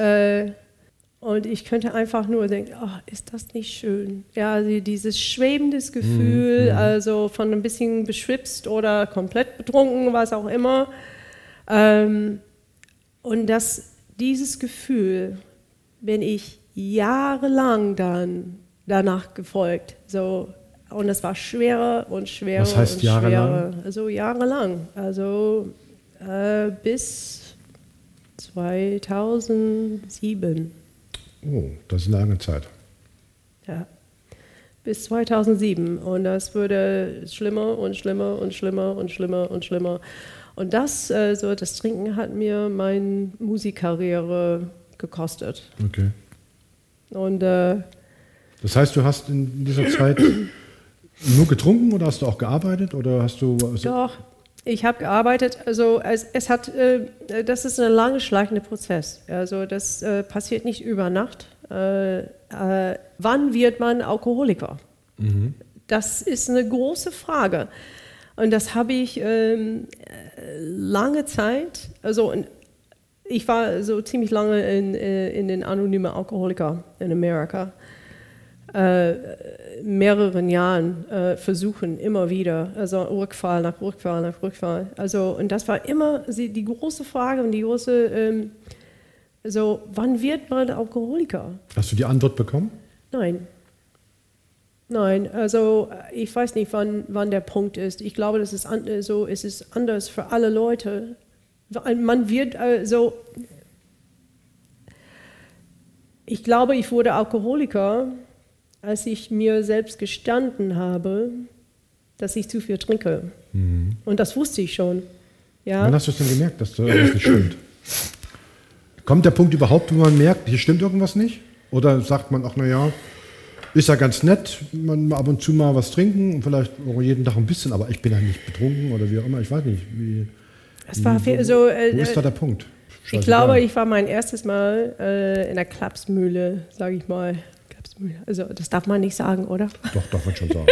und ich könnte einfach nur denken, oh, ist das nicht schön? Ja, also dieses schwebendes Gefühl, mhm, mhm. also von ein bisschen beschwipst oder komplett betrunken, was auch immer. Ähm, und das, dieses Gefühl bin ich jahrelang dann danach gefolgt. So, und es war schwerer und schwerer was heißt und jahrelang? schwerer. Also jahrelang. Also äh, bis 2007. Oh, das ist eine lange Zeit. Ja, bis 2007. Und das wurde schlimmer und schlimmer und schlimmer und schlimmer und schlimmer. Und das, äh, so das Trinken hat mir meine Musikkarriere gekostet. Okay. Und äh, das heißt, du hast in dieser Zeit nur getrunken oder hast du auch gearbeitet oder hast du? Also Doch, ich habe gearbeitet, also es, es hat, äh, das ist ein lange schleichender Prozess. Also das äh, passiert nicht über Nacht. Äh, äh, wann wird man Alkoholiker? Mhm. Das ist eine große Frage. Und das habe ich ähm, lange Zeit, also ich war so ziemlich lange in, äh, in den anonymen Alkoholiker in Amerika. Äh, mehreren Jahren äh, versuchen, immer wieder, also Rückfall nach Rückfall nach Rückfall. Also, und das war immer die große Frage und die große, ähm, so, wann wird man Alkoholiker? Hast du die Antwort bekommen? Nein. Nein, also ich weiß nicht, wann, wann der Punkt ist. Ich glaube, das ist an, so, es ist anders für alle Leute. Man wird also, ich glaube, ich wurde Alkoholiker, als ich mir selbst gestanden habe, dass ich zu viel trinke. Mhm. Und das wusste ich schon. Ja? Wann hast du es denn gemerkt, dass das nicht stimmt? Kommt der Punkt überhaupt, wo man merkt, hier stimmt irgendwas nicht? Oder sagt man, ach naja, ist ja ganz nett, man ab und zu mal was trinken und vielleicht auch jeden Tag ein bisschen, aber ich bin ja nicht betrunken oder wie auch immer, ich weiß nicht. Wie, es war wie, so, äh, wo ist da der Punkt? Ich glaube, ich war mein erstes Mal äh, in der Klapsmühle, sage ich mal. Also das darf man nicht sagen, oder? Doch, darf man schon sagen.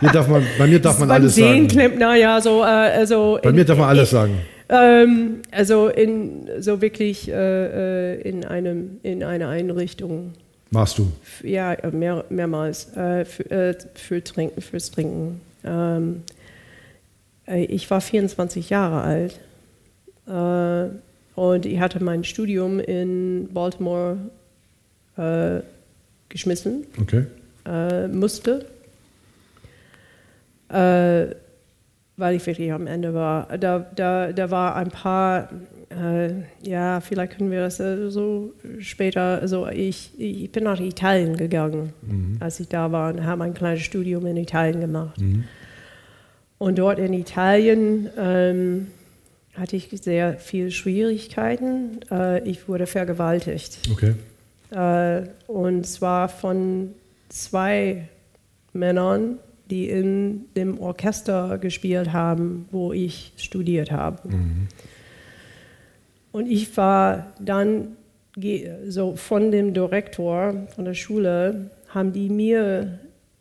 Hier darf man, bei mir darf man alles Sehen sagen. Klemmt, na ja, so, äh, also bei in, mir darf man alles in, sagen. Ähm, also in so wirklich äh, äh in einem in einer Einrichtung Warst du? Ja, mehr, mehrmals. Äh, für, äh, für, Trinken, fürs Trinken. Ähm, äh, ich war 24 Jahre alt äh, und ich hatte mein Studium in Baltimore äh, geschmissen. Okay. Äh, musste. weil ich wirklich am Ende war. Da, da, da war ein paar äh, ja, vielleicht können wir das äh, so später, also ich, ich bin nach Italien gegangen, mhm. als ich da war und habe ein kleines Studium in Italien gemacht. Mhm. Und dort in Italien ähm, hatte ich sehr viele Schwierigkeiten. Äh, ich wurde vergewaltigt. Okay. Äh, und zwar von zwei Männern, die in dem Orchester gespielt haben, wo ich studiert habe. Mhm. Und ich war dann so von dem Direktor von der Schule, haben die mir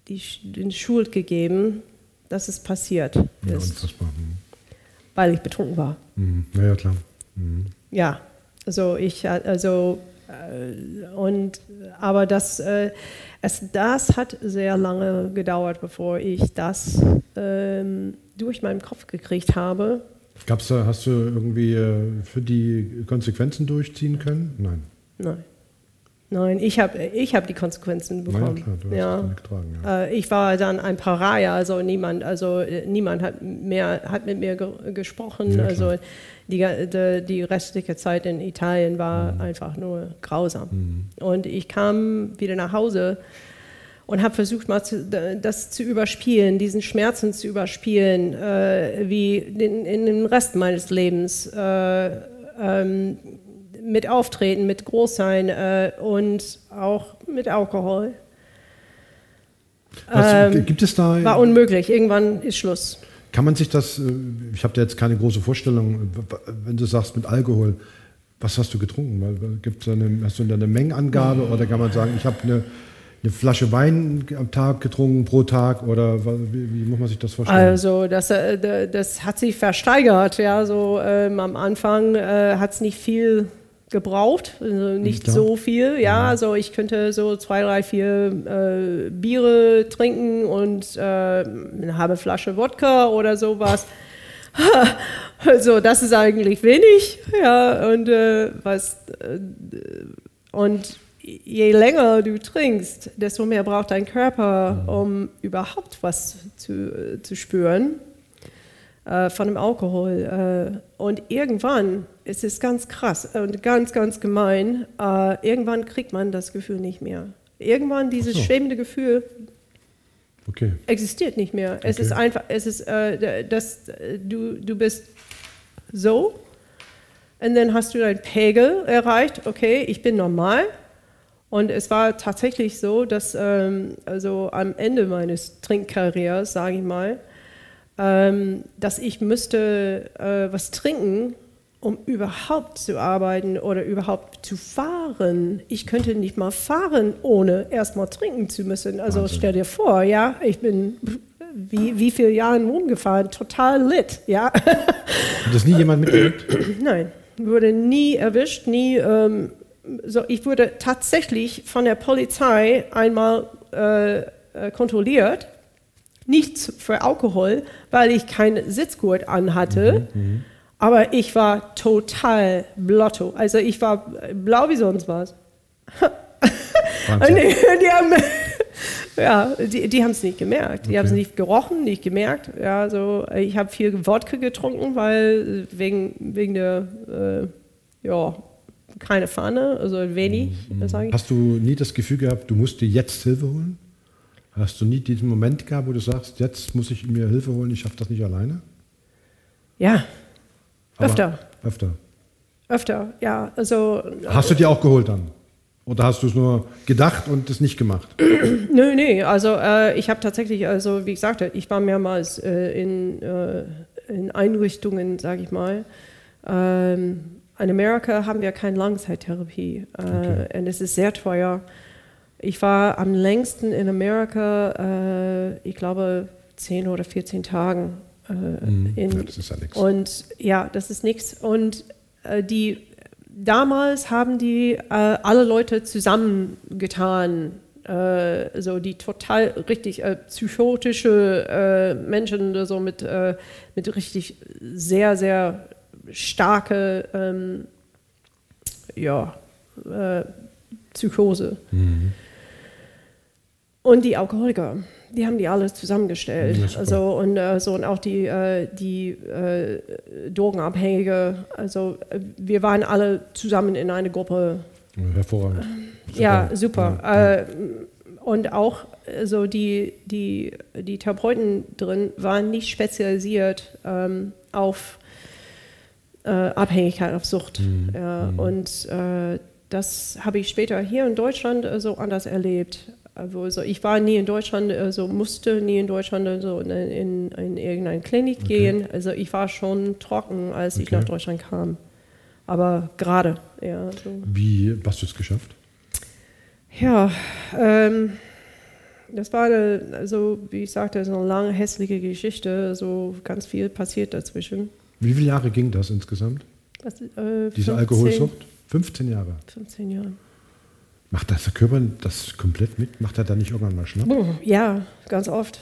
die, den Schuld gegeben, dass es passiert ja, ist. Unfassbar. Mhm. Weil ich betrunken war. Mhm. Ja, ja, klar. Mhm. Ja, also ich, also, und, aber das, äh, es, das hat sehr lange gedauert, bevor ich das ähm, durch meinen Kopf gekriegt habe Gab's da, hast du irgendwie äh, für die Konsequenzen durchziehen können? Nein. Nein. Nein, ich habe ich hab die Konsequenzen bekommen. Ja, klar, du hast ja. getragen, ja. Äh, ich war dann ein Pariah, also niemand, also äh, niemand hat mehr hat mit mir ge gesprochen. Ja, also die, die, die, restliche Zeit in Italien war mhm. einfach nur grausam. Mhm. Und ich kam wieder nach Hause und habe versucht, mal zu, das zu überspielen, diesen Schmerzen zu überspielen, äh, wie in, in den Rest meines Lebens. Äh, ähm, mit Auftreten, mit Großsein äh, und auch mit Alkohol. Was, ähm, gibt es da? War unmöglich. Irgendwann ist Schluss. Kann man sich das? Äh, ich habe da jetzt keine große Vorstellung. Wenn du sagst mit Alkohol, was hast du getrunken? Gibt's eine, hast du da eine Mengenangabe oder kann man sagen, ich habe eine eine Flasche Wein am Tag getrunken pro Tag oder wie, wie muss man sich das vorstellen? Also das, äh, das hat sich versteigert. Ja, so ähm, am Anfang äh, hat es nicht viel gebraucht, also nicht ja. so viel. Ja, also ich könnte so zwei, drei, vier äh, Biere trinken und äh, eine halbe Flasche Wodka oder sowas. *laughs* also das ist eigentlich wenig. Ja, und äh, was äh, und je länger du trinkst, desto mehr braucht dein Körper, mhm. um überhaupt was zu, zu spüren äh, von dem Alkohol. Äh, und irgendwann, es ist ganz krass und ganz, ganz gemein, äh, irgendwann kriegt man das Gefühl nicht mehr. Irgendwann dieses so. schwebende Gefühl okay. existiert nicht mehr. Es ist einfach, es ist, äh, dass du, du bist so und dann hast du deinen Pegel erreicht, okay, ich bin normal und es war tatsächlich so, dass ähm, also am Ende meines Trinkkarriers, sage ich mal, ähm, dass ich müsste äh, was trinken, um überhaupt zu arbeiten oder überhaupt zu fahren. Ich könnte nicht mal fahren, ohne erstmal trinken zu müssen. Also Wahnsinn. stell dir vor, ja, ich bin wie, wie viele Jahre rumgefahren, total lit, ja. Hat das nie jemand mitgekriegt? *clears throat* Nein. wurde nie erwischt, nie. Ähm, so, ich wurde tatsächlich von der Polizei einmal äh, äh kontrolliert, nicht für Alkohol, weil ich keinen Sitzgurt anhatte. Mhm, mhm. aber ich war total blotto. Also ich war blau wie sonst was. die, die haben, ja, die, die haben es nicht gemerkt. Die okay. haben es nicht gerochen, nicht gemerkt. Ja, so, ich habe viel Wodka getrunken, weil wegen, wegen der, äh, ja, keine Fahne, also wenig. Mhm. Hast du nie das Gefühl gehabt, du musst dir jetzt Hilfe holen? Hast du nie diesen Moment gehabt, wo du sagst, jetzt muss ich mir Hilfe holen, ich schaffe das nicht alleine? Ja, öfter. Aber öfter. Öfter, ja. Also, Hast du dir auch geholt dann? Oder hast du es nur gedacht und es nicht gemacht? *clears throat* nö, nö. Also äh, ich habe tatsächlich, also wie gesagt, ich war mehrmals äh, in, äh, in Einrichtungen, sage ich mal. Ähm, in Amerika haben wir keine Langzeittherapie äh, okay. und es ist sehr teuer. Ich war am längsten in Amerika, äh, ich glaube, 10 oder 14 Tagen. Äh, mhm. in, ja, das ist ja nichts. Und ja, das ist nichts. Und die damals haben die äh, alle Leute zusammengetan, äh, so die total richtig äh, psychotische äh, Menschen, so mit, äh, mit richtig sehr, sehr starke ähm, ja, äh, Psychose. Mhm. Und die Alkoholiker die haben die alles zusammengestellt. Ja, also und äh, so und auch die, äh, die äh, Drogenabhängige. Also äh, wir waren alle zusammen in einer Gruppe. Hervorragend. Super. Ja, super. Ja, ja. und auch so die, die, die Therapeuten drin waren nicht spezialisiert ähm, auf äh, Abhängigkeit, auf Sucht. Mhm. Ja, mhm. Und äh, das habe ich später hier in Deutschland so anders erlebt. Also ich war nie in Deutschland, also musste nie in Deutschland also in, in, in irgendeine Klinik okay. gehen. Also ich war schon trocken, als okay. ich nach Deutschland kam. Aber gerade, ja. So. Wie hast du es geschafft? Ja, ähm, das war eine, also wie ich sagte, so eine lange hässliche Geschichte. So ganz viel passiert dazwischen. Wie viele Jahre ging das insgesamt? Was, äh, Diese 15, Alkoholsucht? 15 Jahre. 15 Jahre. Macht das der Körper das komplett mit? Macht er da nicht irgendwann mal Schnapp? Ja, ganz oft.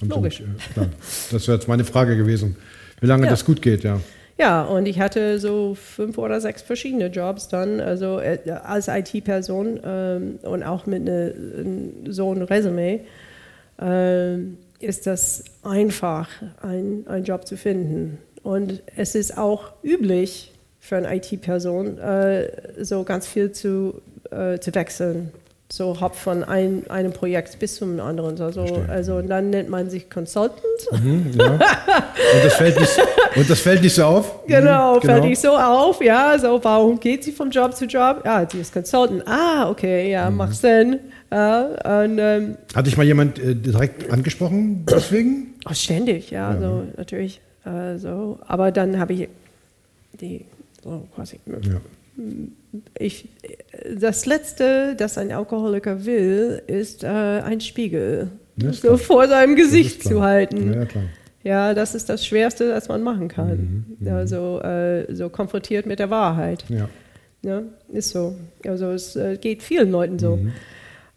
Logisch. Nicht, äh, das wäre jetzt meine Frage gewesen, wie lange ja. das gut geht, ja. Ja, und ich hatte so fünf oder sechs verschiedene Jobs dann, also äh, als IT-Person ähm, und auch mit ne, so einem Resümee äh, ist das einfach, einen Job zu finden. Und es ist auch üblich für eine IT-Person, äh, so ganz viel zu äh, zu wechseln. So hop von ein, einem Projekt bis zum anderen. Also, also und dann nennt man sich Consultant. Mhm, ja. und, das fällt nicht, und das fällt nicht so auf? Genau, mhm, genau, fällt nicht so auf. Ja, so warum geht sie vom Job zu Job? Ja, sie ist Consultant. Ah, okay, ja, mhm. macht Sinn. Ja, und, ähm, Hat dich mal jemand äh, direkt angesprochen deswegen? Oh, ständig, ja, ja. so natürlich. Äh, so. Aber dann habe ich die so quasi. Ja ich, das Letzte, das ein Alkoholiker will, ist äh, ein Spiegel so vor seinem Gesicht zu halten. Ja, klar. ja, das ist das Schwerste, das man machen kann. Mhm, mhm. also äh, so konfrontiert mit der Wahrheit. Ja. ja ist so. Also es äh, geht vielen Leuten so. Mhm.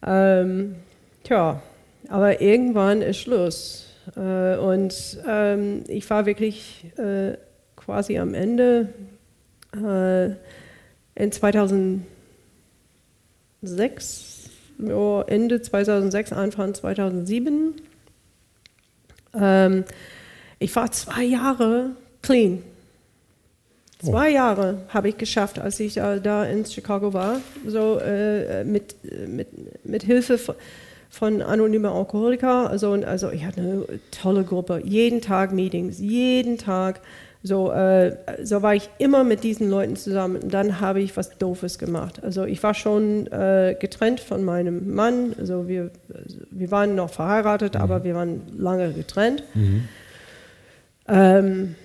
Ähm, tja, aber irgendwann ist Schluss. Äh, und ähm, ich war wirklich äh, quasi am Ende äh, in 2006, oh, Ende 2006, Anfang 2007. Ähm, ich war zwei Jahre clean. Zwei oh. Jahre habe ich geschafft, als ich äh, da in Chicago war, so äh, mit, mit, mit Hilfe von, von anonymen Alkoholiker. Also, also ich hatte eine tolle Gruppe, jeden Tag Meetings, jeden Tag so, äh, so war ich immer mit diesen Leuten zusammen. Und dann habe ich was Doofes gemacht. Also ich war schon äh, getrennt von meinem Mann. Also wir, wir waren noch verheiratet, mhm. aber wir waren lange getrennt. Mhm. Ähm,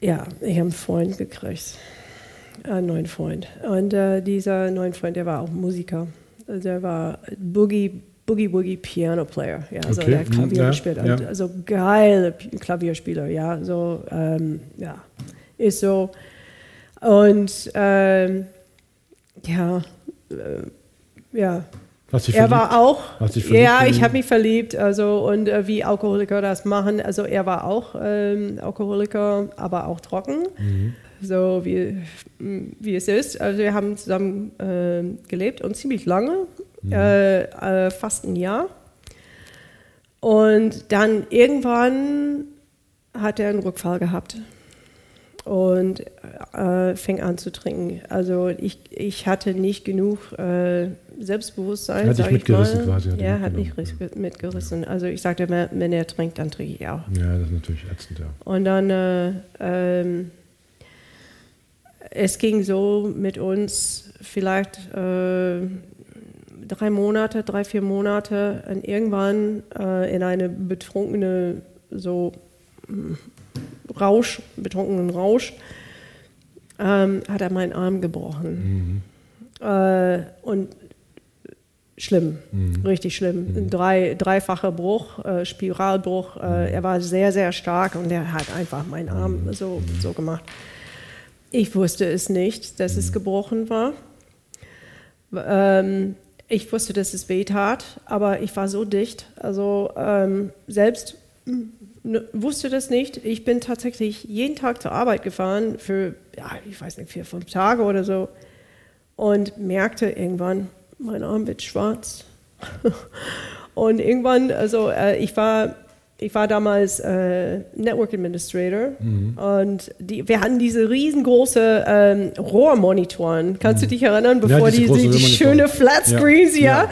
ja, ich habe einen Freund gekriegt, einen neuen Freund. Und äh, dieser neue Freund, der war auch Musiker. Der war Boogie Boogie Woogie Piano Player, ja, also okay. der Klavier ja, spielt, ja. also geile Klavierspieler, ja, so, ähm, ja, ist so, und ähm, ja, äh, ja. Hast dich Er verliebt? war auch, Hast dich verliebt ja, ich habe mich verliebt, also und äh, wie Alkoholiker das machen, also er war auch ähm, Alkoholiker, aber auch trocken, Mhm. so wie, wie es ist. Also wir haben zusammen ähm, gelebt und ziemlich lange, Mhm. äh, äh, fast ein Jahr. Und dann irgendwann hat er einen Rückfall gehabt und äh, fing an zu trinken. Also ich, ich hatte nicht genug äh, Selbstbewusstsein. Hat dich mitgerissen quasi, hat Ja, hat mich mitgerissen. Also ich sagte, wenn wenn er trinkt, dann trinke ich auch. Ja, das ist natürlich ätzend, ja. Und dann, äh, ähm, es ging so mit uns vielleicht äh, drei Monate, drei, vier Monate und irgendwann äh, in eine betrunkene, so mm, Rausch, betrunkenen Rausch, ähm, hat er meinen Arm gebrochen. Äh, und schlimm, richtig schlimm. Ein Drei, dreifacher Bruch, äh, Spiralbruch. Äh, er war sehr, sehr stark und er hat einfach meinen Arm so, so gemacht. Ich wusste es nicht, dass es gebrochen war. Ähm, ich wusste, dass es weh tat, aber ich war so dicht. Also ähm, selbst mm, wusste das nicht. Ich bin tatsächlich jeden Tag zur Arbeit gefahren für, ja, ich weiß nicht, vier, fünf Tage oder so und merkte irgendwann, mein Arm wird schwarz. *laughs* und irgendwann, also äh, ich war ich war damals äh, Network Administrator und die, wir hatten diese riesengroße ähm, Rohrmonitoren. Kannst du dich erinnern, bevor diese die, die, die schöne Flat Ja. Screens, ja?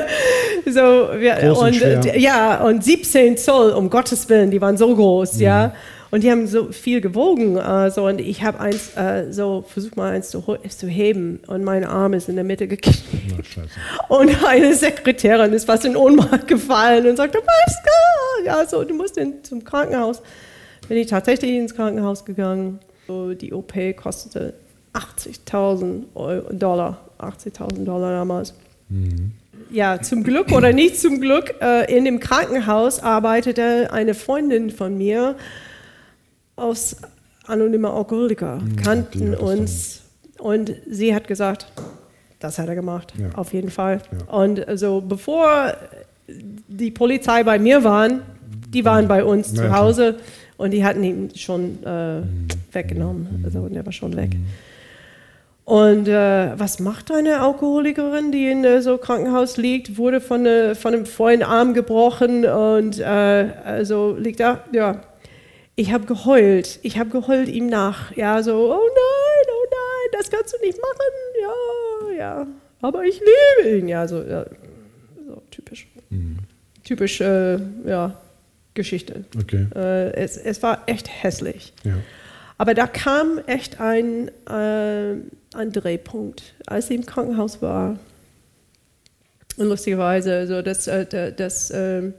*laughs* so, wir, und und, ja, und 17 Zoll, um Gottes Willen, die waren so groß, ja. Und die haben so viel gewogen. Äh, so, und ich habe eins, äh, so, versucht mal eins zu, zu heben und mein Arm ist in der Mitte geknickt. Und eine Sekretärin ist fast in Ohnmacht gefallen und sagte, Pascal, ja, so, du musst in, zum Krankenhaus. Bin ich tatsächlich ins Krankenhaus gegangen. So, die OP kostete 80.000 Euro- Dollar, 80.000 Dollar damals. Ja, zum Glück oder nicht zum Glück, äh, in dem Krankenhaus arbeitete eine Freundin von mir aus anonymer Alkoholiker, kannten die hat das uns und sie hat gesagt, das hat er gemacht, Ja. auf jeden Fall. Ja. Und also bevor die Polizei bei mir waren, die waren bei uns Ja, zu. Hause und die hatten ihn schon äh, weggenommen. Also der war schon weg. Und äh, was macht eine Alkoholikerin, die in äh, so Krankenhaus liegt, wurde von, äh, von einem vollen Arm gebrochen und äh, also liegt da, ja. Ich habe geheult, ich habe geheult ihm nach, ja, so, oh nein, oh nein, das kannst du nicht machen, ja, ja, aber ich liebe ihn, ja, so, ja, so typisch, typisch, äh, ja, Geschichte. Okay. Äh, es, es war echt hässlich. Ja. Aber da kam echt ein, äh, ein Drehpunkt, als sie im Krankenhaus war. Und lustigerweise, also das, äh, da- das ähm,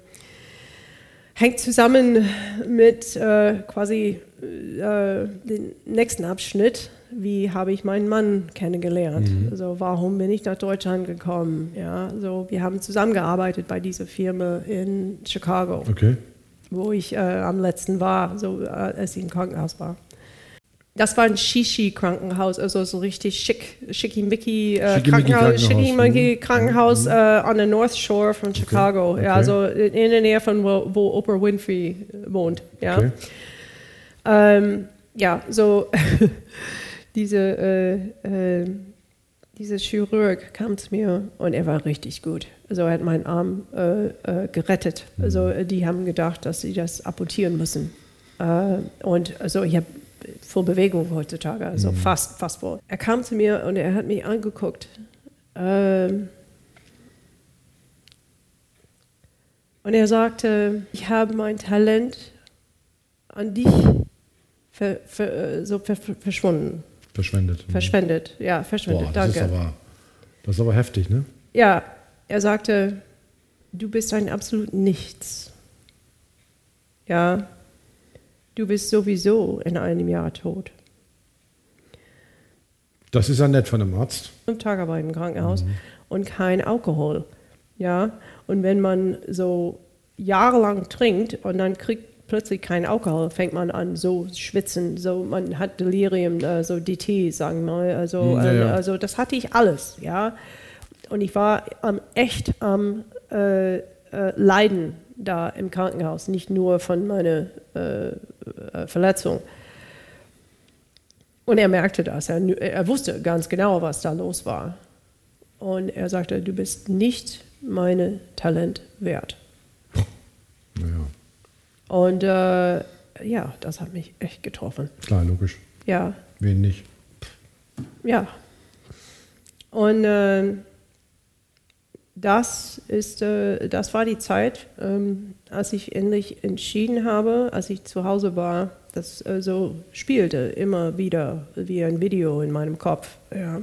hängt zusammen mit äh, quasi äh, dem nächsten Abschnitt. Wie habe ich meinen Mann kennengelernt? Also warum bin ich nach Deutschland gekommen? Ja, so wir haben zusammengearbeitet bei dieser Firma in Chicago Okay. wo ich äh, am letzten war, so äh, als ich im Krankenhaus war. Das war ein Shishi-Krankenhaus, also so richtig schick, schickimicki äh, Schickimicki Krankenhaus, schickimicki mhm. Krankenhaus äh, an der North Shore von Chicago, okay. ja, also in, der Nähe von wo, wo Oprah Winfrey äh, wohnt, ja. Okay. Ähm, ja, so *laughs* diese, äh, äh, dieser Chirurg kam zu mir und er war richtig gut. Also er hat meinen Arm äh, äh, gerettet. Also äh, die haben gedacht, dass sie das amputieren müssen. Äh, und also ich habe voll Bewegung heutzutage, also fast, fast voll. Er kam zu mir und er hat mich angeguckt. Ähm, und er sagte, ich habe mein Talent an dich ver, ver, äh, so ver, ver, verschwunden, Verschwendet. verschwendet. Ja, verschwendet, Boah, das danke. ist aber, das ist aber heftig, ne? Ja, er sagte, du bist ein absolut Nichts. Ja, du bist sowieso in einem Jahr tot. Das ist ja nett von einem Arzt. Fünf Tage bei im Krankenhaus und kein Alkohol. Ja, und wenn man so jahrelang trinkt und dann kriegt plötzlich kein Alkohol, fängt man an so schwitzen, so man hat Delirium, äh, so DT, sagen wir mal. Also, Hm, ja, ja. äh, also das hatte ich alles, ja. Und ich war am, echt am äh, äh, Leiden da im Krankenhaus, nicht nur von meiner äh, äh, Verletzung. Und er merkte das, er, er wusste ganz genau, was da los war. Und er sagte, du bist nicht meine Talent wert. Naja, Und äh, ja, das hat mich echt getroffen. klar, logisch. Ja, Wen nicht? ja. Und äh, das, ist, äh, das war die Zeit, ähm, als ich endlich entschieden habe, als ich zu Hause war, das äh, so spielte immer wieder wie ein Video in meinem Kopf. Ja.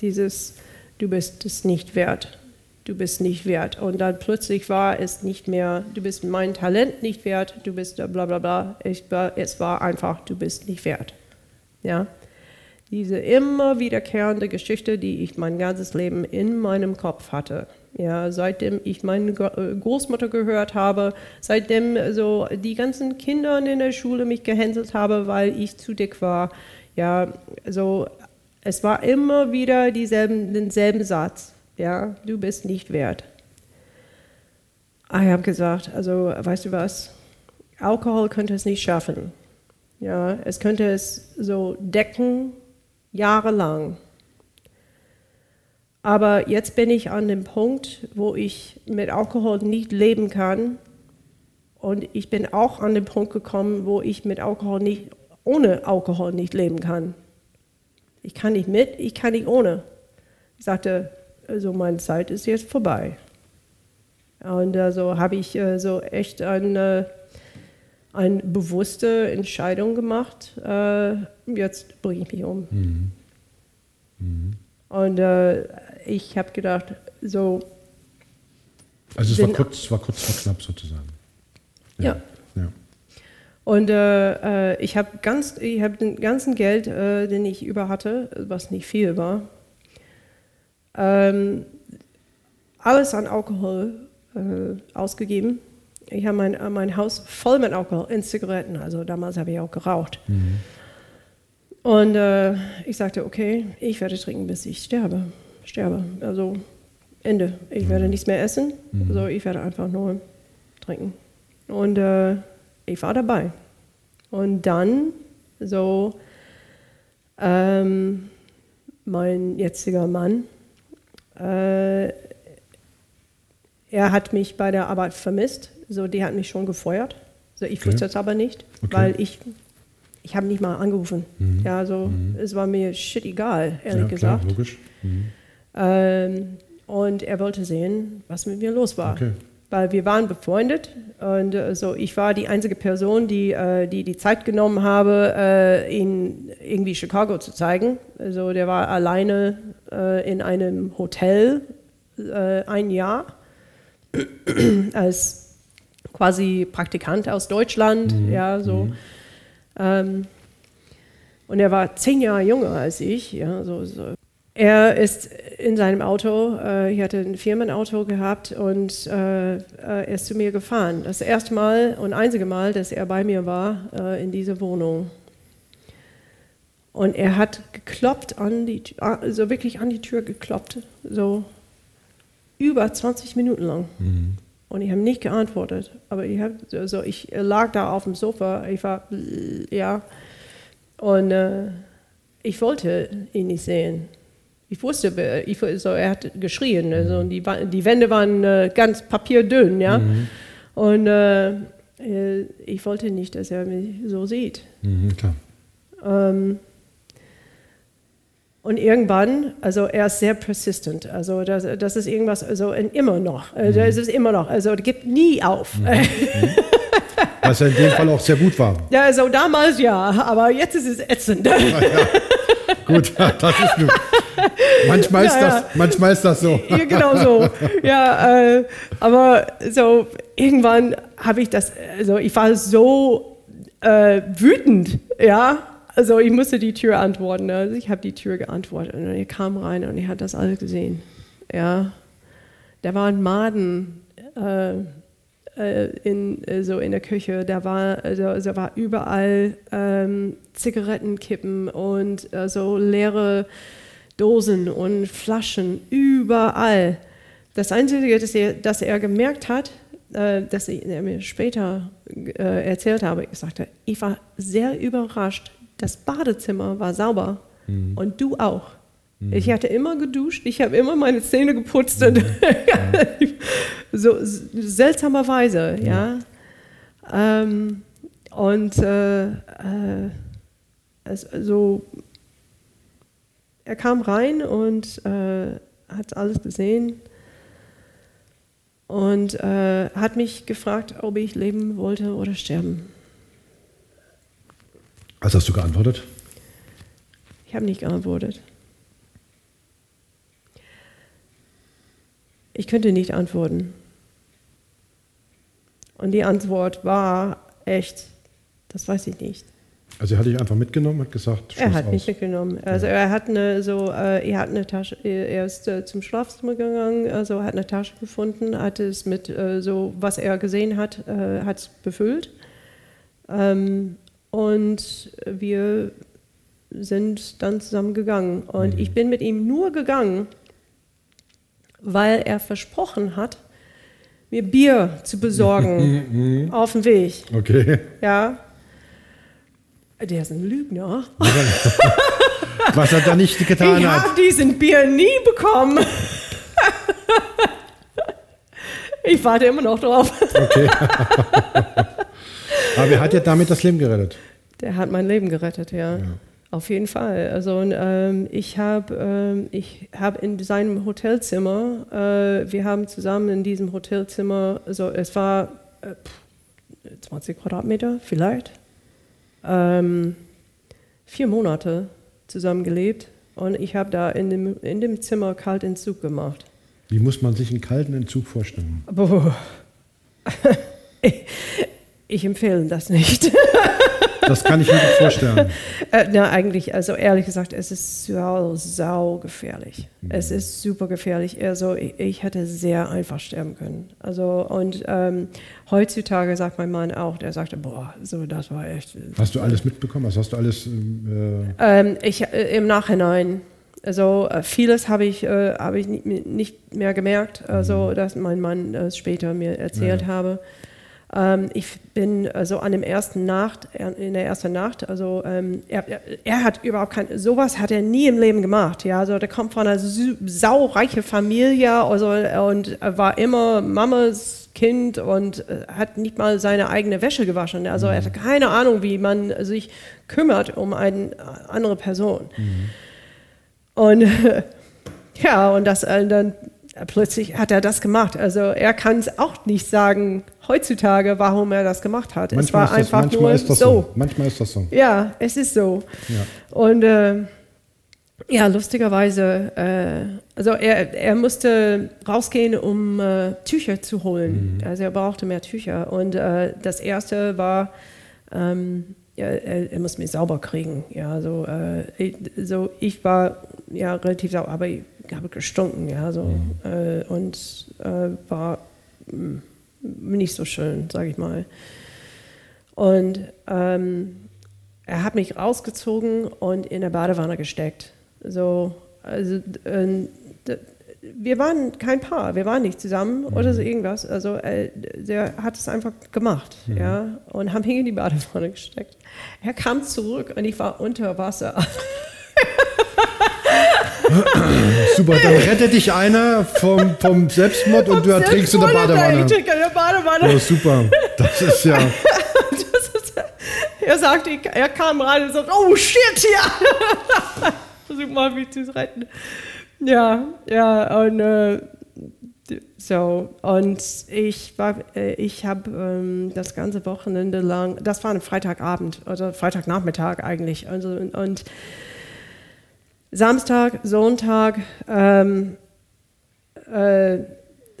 Dieses, du bist es nicht wert, du bist nicht wert. Und dann plötzlich war es nicht mehr, du bist mein Talent nicht wert, du bist äh, bla bla bla. Ich es war einfach, du bist nicht wert. Ja. Diese immer wiederkehrende Geschichte, die ich mein ganzes Leben in meinem Kopf hatte. Ja, seitdem ich meine äh, Großmutter gehört habe, seitdem so die ganzen Kinder in der Schule mich gehänselt haben, weil ich zu dick war. Ja, so es war immer wieder dieselben, denselben Satz. Ja, du bist nicht wert. Ich habe gesagt, also weißt du was, Alkohol könnte es nicht schaffen. Ja, es könnte es so decken, jahrelang. Aber jetzt bin ich an dem Punkt, wo ich mit Alkohol nicht leben kann. Und ich bin auch an den Punkt gekommen, wo ich mit Alkohol nicht, ohne Alkohol nicht leben kann. Ich kann nicht mit, ich kann nicht ohne. Ich sagte, also meine Zeit ist jetzt vorbei. Und also habe ich äh, so echt eine, eine bewusste Entscheidung gemacht. Äh, jetzt bringe ich mich um. Und äh, ich habe gedacht, so, Also es war kurz, war kurz vor knapp sozusagen. ja. ja. Und äh, äh, ich habe ganz, ich habe den ganzen Geld, äh, den ich über hatte, was nicht viel war, ähm, alles an Alkohol äh, ausgegeben. Ich habe mein, äh, mein Haus voll mit Alkohol, in Zigaretten. Also damals habe ich auch geraucht. Und äh, ich sagte, okay, ich werde trinken, bis ich sterbe. Sterbe. Also Ende. Ich werde nichts mehr essen. Also ich werde einfach nur trinken. Und äh, ich war dabei. Und dann so ähm, mein jetziger Mann, äh, er hat mich bei der Arbeit vermisst. So, die hat mich schon gefeuert. So, ich Okay. wusste es aber nicht, Okay. weil ich, ich habe nicht mal angerufen. Ja, so, es war mir shit egal, ehrlich ja, klar, gesagt. logisch. Mhm. Ähm, und er wollte sehen, was mit mir los war. Okay. Weil wir waren befreundet und äh, so ich war die einzige Person, die äh, die, die Zeit genommen habe, äh, ihn irgendwie Chicago zu zeigen. Also der war alleine äh, in einem Hotel äh, ein Jahr *clears throat* als quasi Praktikant aus Deutschland, ja so. Ähm, und er war zehn Jahre jünger als ich, ja so, so. Er ist in seinem Auto, äh, ich hatte ein Firmenauto gehabt und äh, äh, er ist zu mir gefahren. Das erste Mal und einzige Mal, dass er bei mir war äh, in dieser Wohnung. Und er hat geklopft an die, Tü- so wirklich an die Tür geklopft, so über 20 Minuten lang. Und ich habe nicht geantwortet. Aber ich, hab, also ich lag da auf dem Sofa, ich war, ja. Und äh, ich wollte ihn nicht sehen. Ich wusste, ich, so, er hat geschrien. Also, und die, die Wände waren äh, ganz papierdünn, ja. Und äh, äh, ich wollte nicht, dass er mich so sieht. Mhm, klar. Ähm, und irgendwann, also er ist sehr persistent, also das, das ist irgendwas, also immer noch, also es ist immer noch, also er gibt nie auf. Was ja in dem Fall auch sehr gut war. Ja, also damals ja, aber jetzt ist es ätzend. Gut, das ist gut. Manchmal ist, Ja, ja. das, manchmal ist das so. ja, genau so. Ja, äh, aber so irgendwann habe ich das, also ich war so äh, wütend, ja. Also ich musste die Tür antworten. Also ich habe die Tür geantwortet und er kam rein und er hat das alles gesehen. Ja, da waren Maden äh, äh, in, äh, so in der Küche. Da war, also, da war überall ähm, Zigarettenkippen und äh, so leere Dosen und Flaschen, überall. Das Einzige, das er, das er gemerkt hat, äh, das er mir später äh, erzählt habe, ich sagte, ich war sehr überrascht. Das Badezimmer war sauber mhm. und du auch. Mhm. Ich hatte immer geduscht, ich habe immer meine Zähne geputzt. Mhm. *laughs* so seltsamerweise, ja. ja. Ähm, und äh, äh, also, er kam rein und äh, hat alles gesehen und äh, hat mich gefragt, ob ich leben wollte oder sterben. Was hast du geantwortet? Ich habe nicht geantwortet. Ich könnte nicht antworten. Und die Antwort war echt, das weiß ich nicht. Also er hat dich einfach mitgenommen, hat gesagt, Schluss Er hat aus. mich mitgenommen. Also ja. er hat eine so, äh, er hat eine Tasche, er ist äh, zum Schlafzimmer gegangen, also hat eine Tasche gefunden, hat es mit äh, so, was er gesehen hat, hat es befüllt. Ähm, und wir sind dann zusammen gegangen. Und mhm. ich bin mit ihm nur gegangen, weil er versprochen hat, mir Bier zu besorgen *laughs* auf dem Weg. Okay. Ja. Der ist ein Lügner. *laughs* Was er da nicht getan ich hat. Ich habe diesen Bier nie bekommen. *laughs* ich warte immer noch drauf. Okay. Aber er hat ja damit das Leben gerettet. Der hat mein Leben gerettet, ja. ja. Auf jeden Fall. Also ähm, ich habe ähm, hab in seinem Hotelzimmer, äh, wir haben zusammen in diesem Hotelzimmer, also es war äh, 20 Quadratmeter vielleicht, ähm, vier Monate zusammen gelebt und ich habe da in dem, in dem Zimmer kalten Entzug gemacht. Wie muss man sich einen kalten Entzug vorstellen? *laughs* ich empfehle das nicht. *laughs* Das kann ich mir gut vorstellen. *laughs* äh, na, eigentlich, also ehrlich gesagt, es ist sau, sau gefährlich. Mhm. Es ist super gefährlich. Also ich, ich, hätte sehr einfach sterben können. Also und ähm, heutzutage sagt mein Mann auch, der sagte, boah, so das war echt. Hast du alles mitbekommen? Was hast du alles? Äh ähm, ich äh, im Nachhinein. Also äh, vieles habe ich, äh, hab ich nicht mehr gemerkt, also mhm. dass mein Mann es später mir erzählt ja. habe. Ähm, ich bin also an dem ersten Nacht, in der ersten Nacht, also ähm, er, er, hat überhaupt kein, sowas hat er nie im Leben gemacht. Ja, also der kommt von einer saureichen Familie also, und war immer Mamas Kind und äh, hat nicht mal seine eigene Wäsche gewaschen. Also er hat mhm. keine Ahnung, wie man sich kümmert um eine andere Person. Mhm. Und *laughs* ja, und das äh, dann plötzlich hat er das gemacht. Also er kann es auch nicht sagen heutzutage, warum er das gemacht hat. Manchmal es war das, einfach nur ist das so. so. Manchmal ist das so. Ja, es ist so. Ja. Und äh, ja, lustigerweise, äh, also er, er musste rausgehen, um äh, Tücher zu holen. Mhm. Also er brauchte mehr Tücher. Und äh, das erste war, ähm, ja, er, er, muss mich sauber kriegen. Ja, so, ich, äh, so ich war ja relativ sauber, aber ich habe gestunken, ja, so mhm. Äh, und äh, war mh, hm, nicht so schön, sage ich mal. Und ähm, er hat mich rausgezogen und in der Badewanne gesteckt. So, also, äh, wir waren kein Paar, wir waren nicht zusammen mhm. oder so irgendwas. Also äh, der hat es einfach gemacht, mhm. ja, und haben ihn in die Badewanne gesteckt. Er kam zurück und ich war unter Wasser. *laughs* Super, dann rettet dich einer vom, vom Selbstmord und du ertrinkst in der Badewanne. in der Badewanne. Oh, super. Das ist ja. *laughs* das ist, er sagt, er kam rein und sagt, oh shit, ja. *laughs* Versuch mal, mich zu retten. Ja, ja, und äh, so, und ich war, äh, ich habe ähm, das ganze Wochenende lang, das war ein Freitagabend, oder Freitagnachmittag eigentlich, also, und, und Samstag, Sonntag ähm, äh,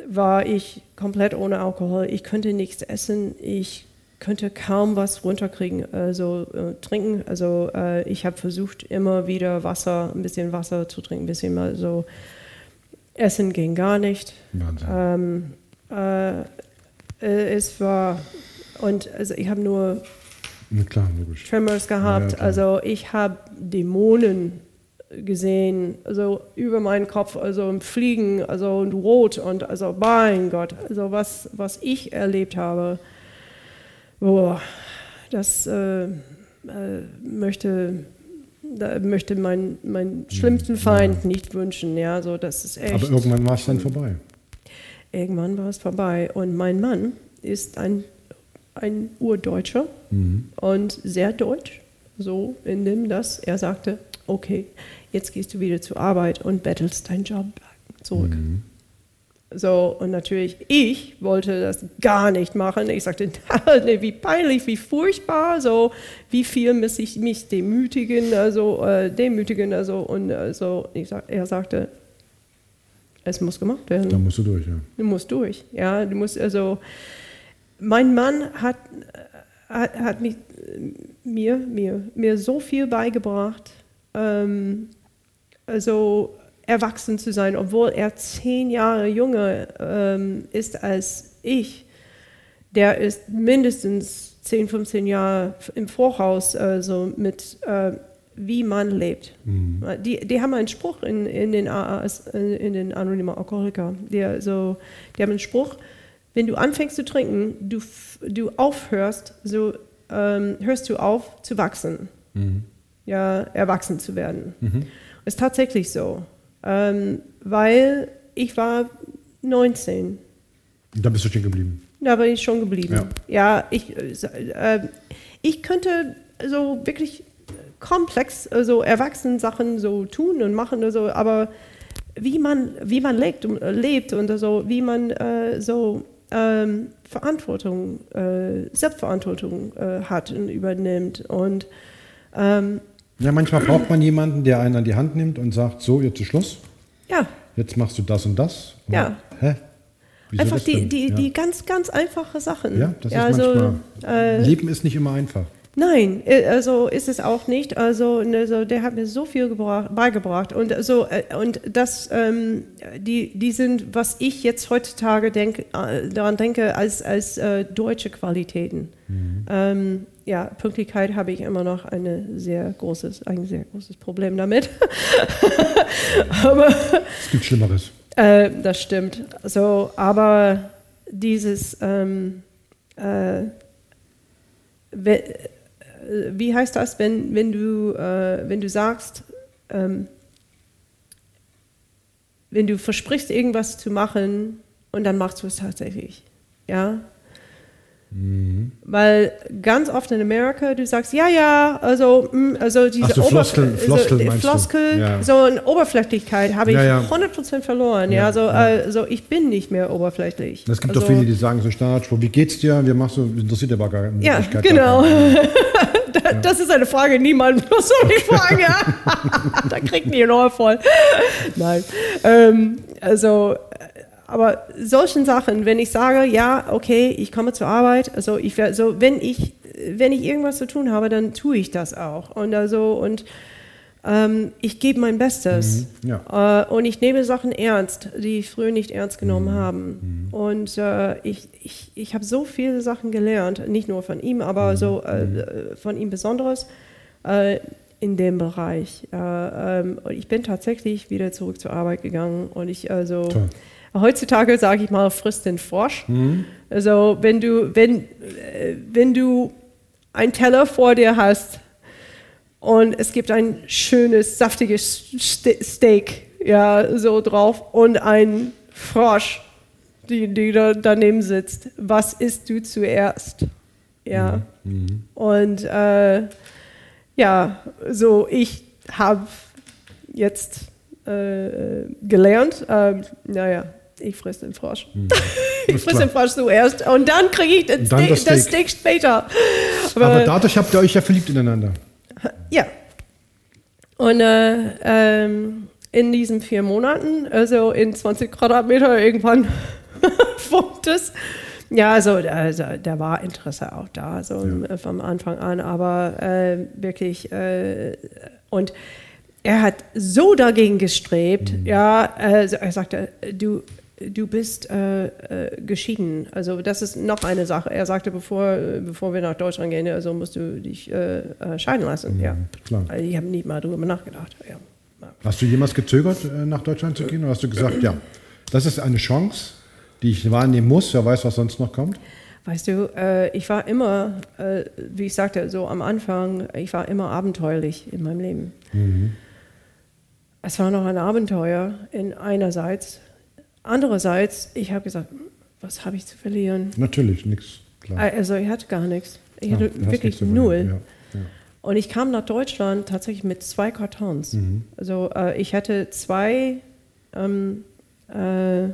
war ich komplett ohne Alkohol. Ich konnte nichts essen. Ich könnte kaum was runterkriegen, also äh, trinken. Also äh, ich habe versucht, immer wieder Wasser, ein bisschen Wasser zu trinken, ein bisschen mal so. Essen ging gar nicht. Ähm, äh, Äh, es war, und also ich habe nur Na klar. Tremors gehabt. Ja, also ich habe Dämonen gesehen, also über meinen Kopf, also im Fliegen, also und rot und also mein Gott, also was, was ich erlebt habe, boah, das äh, äh, möchte, da möchte mein, mein schlimmsten Feind nicht wünschen, ja, so das ist echt. Aber irgendwann war es dann vorbei. Irgendwann war es vorbei und mein Mann ist ein, ein Urdeutscher und sehr deutsch, so in dem, dass er sagte, okay, jetzt gehst du wieder zur Arbeit und bettelst deinen Job zurück. So, und natürlich, ich wollte das gar nicht machen. Ich sagte, *laughs* nee, wie peinlich, wie furchtbar, so, wie viel muss ich mich demütigen, also, äh, demütigen, also, und also, ich sag, er sagte, es muss gemacht werden. Da musst du durch, ja. Du musst durch, ja. Du musst also. Mein Mann hat, hat, hat mich, mir, mir, mir so viel beigebracht, ähm, also erwachsen zu sein, obwohl er zehn Jahre jünger ähm, ist als ich. Der ist mindestens 10, 15 Jahre im Voraus, also mit äh, wie man lebt. Die, die haben einen Spruch in, in den AAs, in den anonymen Alkoholiker. Der so, die haben einen Spruch, wenn du anfängst zu trinken, du, du aufhörst, so ähm, hörst du auf zu wachsen. Ja, erwachsen zu werden. Ist tatsächlich so. Ähm, weil ich war 19. Und da bist du stehen geblieben. Da bin ich schon geblieben. Ja. Ja, ich, äh, ich könnte so wirklich komplex äh, so erwachsene Sachen so tun und machen, also, aber wie man, wie man lebt, und, äh, lebt und so, wie man äh, so ähm, Verantwortung, äh, Selbstverantwortung äh, hat und übernimmt und ähm, Ja, manchmal braucht man jemanden, der einen an die Hand nimmt und sagt, so, jetzt ist Schluss. ja, Jetzt machst du das und das. Und Ja. Hä? Wieso einfach die, die, ja. die ganz, ganz einfache Sachen. ja, das ist also, manchmal. Leben ist nicht immer einfach. Nein, äh, also ist es auch nicht. Also, ne, so, der hat mir so viel gebracht, beigebracht und so äh, und das, ähm, die, die sind, was ich jetzt heutzutage denk, äh, daran denke, als als äh, deutsche Qualitäten. Ähm, ja, Pünktlichkeit habe ich immer noch eine sehr großes, ein sehr großes Problem damit. *laughs* Aber Es gibt Schlimmeres. äh, das stimmt. So, aber dieses, ähm, äh, äh, wie heißt das, wenn, wenn, du, äh, wenn du sagst, ähm, wenn du versprichst, irgendwas zu machen und dann machst du es tatsächlich. Ja? Weil ganz oft in Amerika, du sagst, ja, ja, also, mm, also diese Ach so, Floskeln- Floskeln so, meinst du? Floskel, Ja. so eine Oberflächlichkeit habe ich Ja, ja. 100% verloren. Ja, also, also ich bin nicht mehr oberflächlich. Es gibt also, doch viele, die sagen so Standardspruch, wie geht's dir? Wir machen so, interessiert aber gar in Ja, genau. *laughs* Das ist eine Frage, niemand muss so die fragen. Ja. *laughs* da kriegt die Ohr voll. *laughs* Nein. Ähm, also, aber solchen Sachen, wenn ich sage, ja, okay, ich komme zur Arbeit, also ich werde, so wenn ich, wenn ich irgendwas zu tun habe, dann tue ich das auch. Und also, und ähm, ich gebe mein Bestes. Mhm, Ja. Äh, und ich nehme Sachen ernst, die ich früher nicht ernst Mhm. genommen haben. Und äh, ich, ich, ich habe so viele Sachen gelernt, nicht nur von ihm, aber Mhm. so äh, von ihm Besonderes äh, in dem Bereich. Äh, ähm, und ich bin tatsächlich wieder zurück zur Arbeit gegangen und ich also Toll. Heutzutage sage ich mal frisst den Frosch. Mhm. Also wenn du wenn äh, wenn du einen Teller vor dir hast und es gibt ein schönes, saftiges Ste Steak, ja, so drauf und ein Frosch, die, die da daneben sitzt. Was isst du zuerst? Ja. Und äh, ja, so ich habe jetzt äh, gelernt, äh, naja, ich friss den Frosch. *laughs* ich Ist friss den Frosch zuerst und dann kriege ich das, Dann Steak, das das Steak. Später. Aber dadurch habt ihr euch ja verliebt ineinander. Ja. Und äh, ähm, in diesen vier Monaten, also in 20 Quadratmeter irgendwann *laughs* wohnt es. Ja, also, also da war Interesse auch da, so äh, vom Anfang an, aber äh, wirklich, äh, und er hat so dagegen gestrebt, ja, also er sagte, du, du bist äh, äh, geschieden. Also das ist noch eine Sache. Er sagte, bevor, äh, bevor wir nach Deutschland gehen, also musst du dich äh, äh scheiden lassen. Mhm, ja, klar. Also ich habe nie mal darüber nachgedacht. Ja. Hast du jemals gezögert, nach Deutschland zu gehen? Oder hast du gesagt, ja, das ist eine Chance, die ich wahrnehmen muss. Wer weiß, was sonst noch kommt? Weißt du, ich war immer, wie ich sagte, so am Anfang, ich war immer abenteuerlich in meinem Leben. Mhm. Es war noch ein Abenteuer in einerseits Andererseits, ich habe gesagt, was habe ich zu verlieren? Natürlich, nichts. Also ich hatte gar nichts. Ich hatte ja, wirklich null. Ja, ja. Und ich kam nach Deutschland tatsächlich mit zwei Kartons. Mhm. Also äh, ich hatte zwei ähm, äh,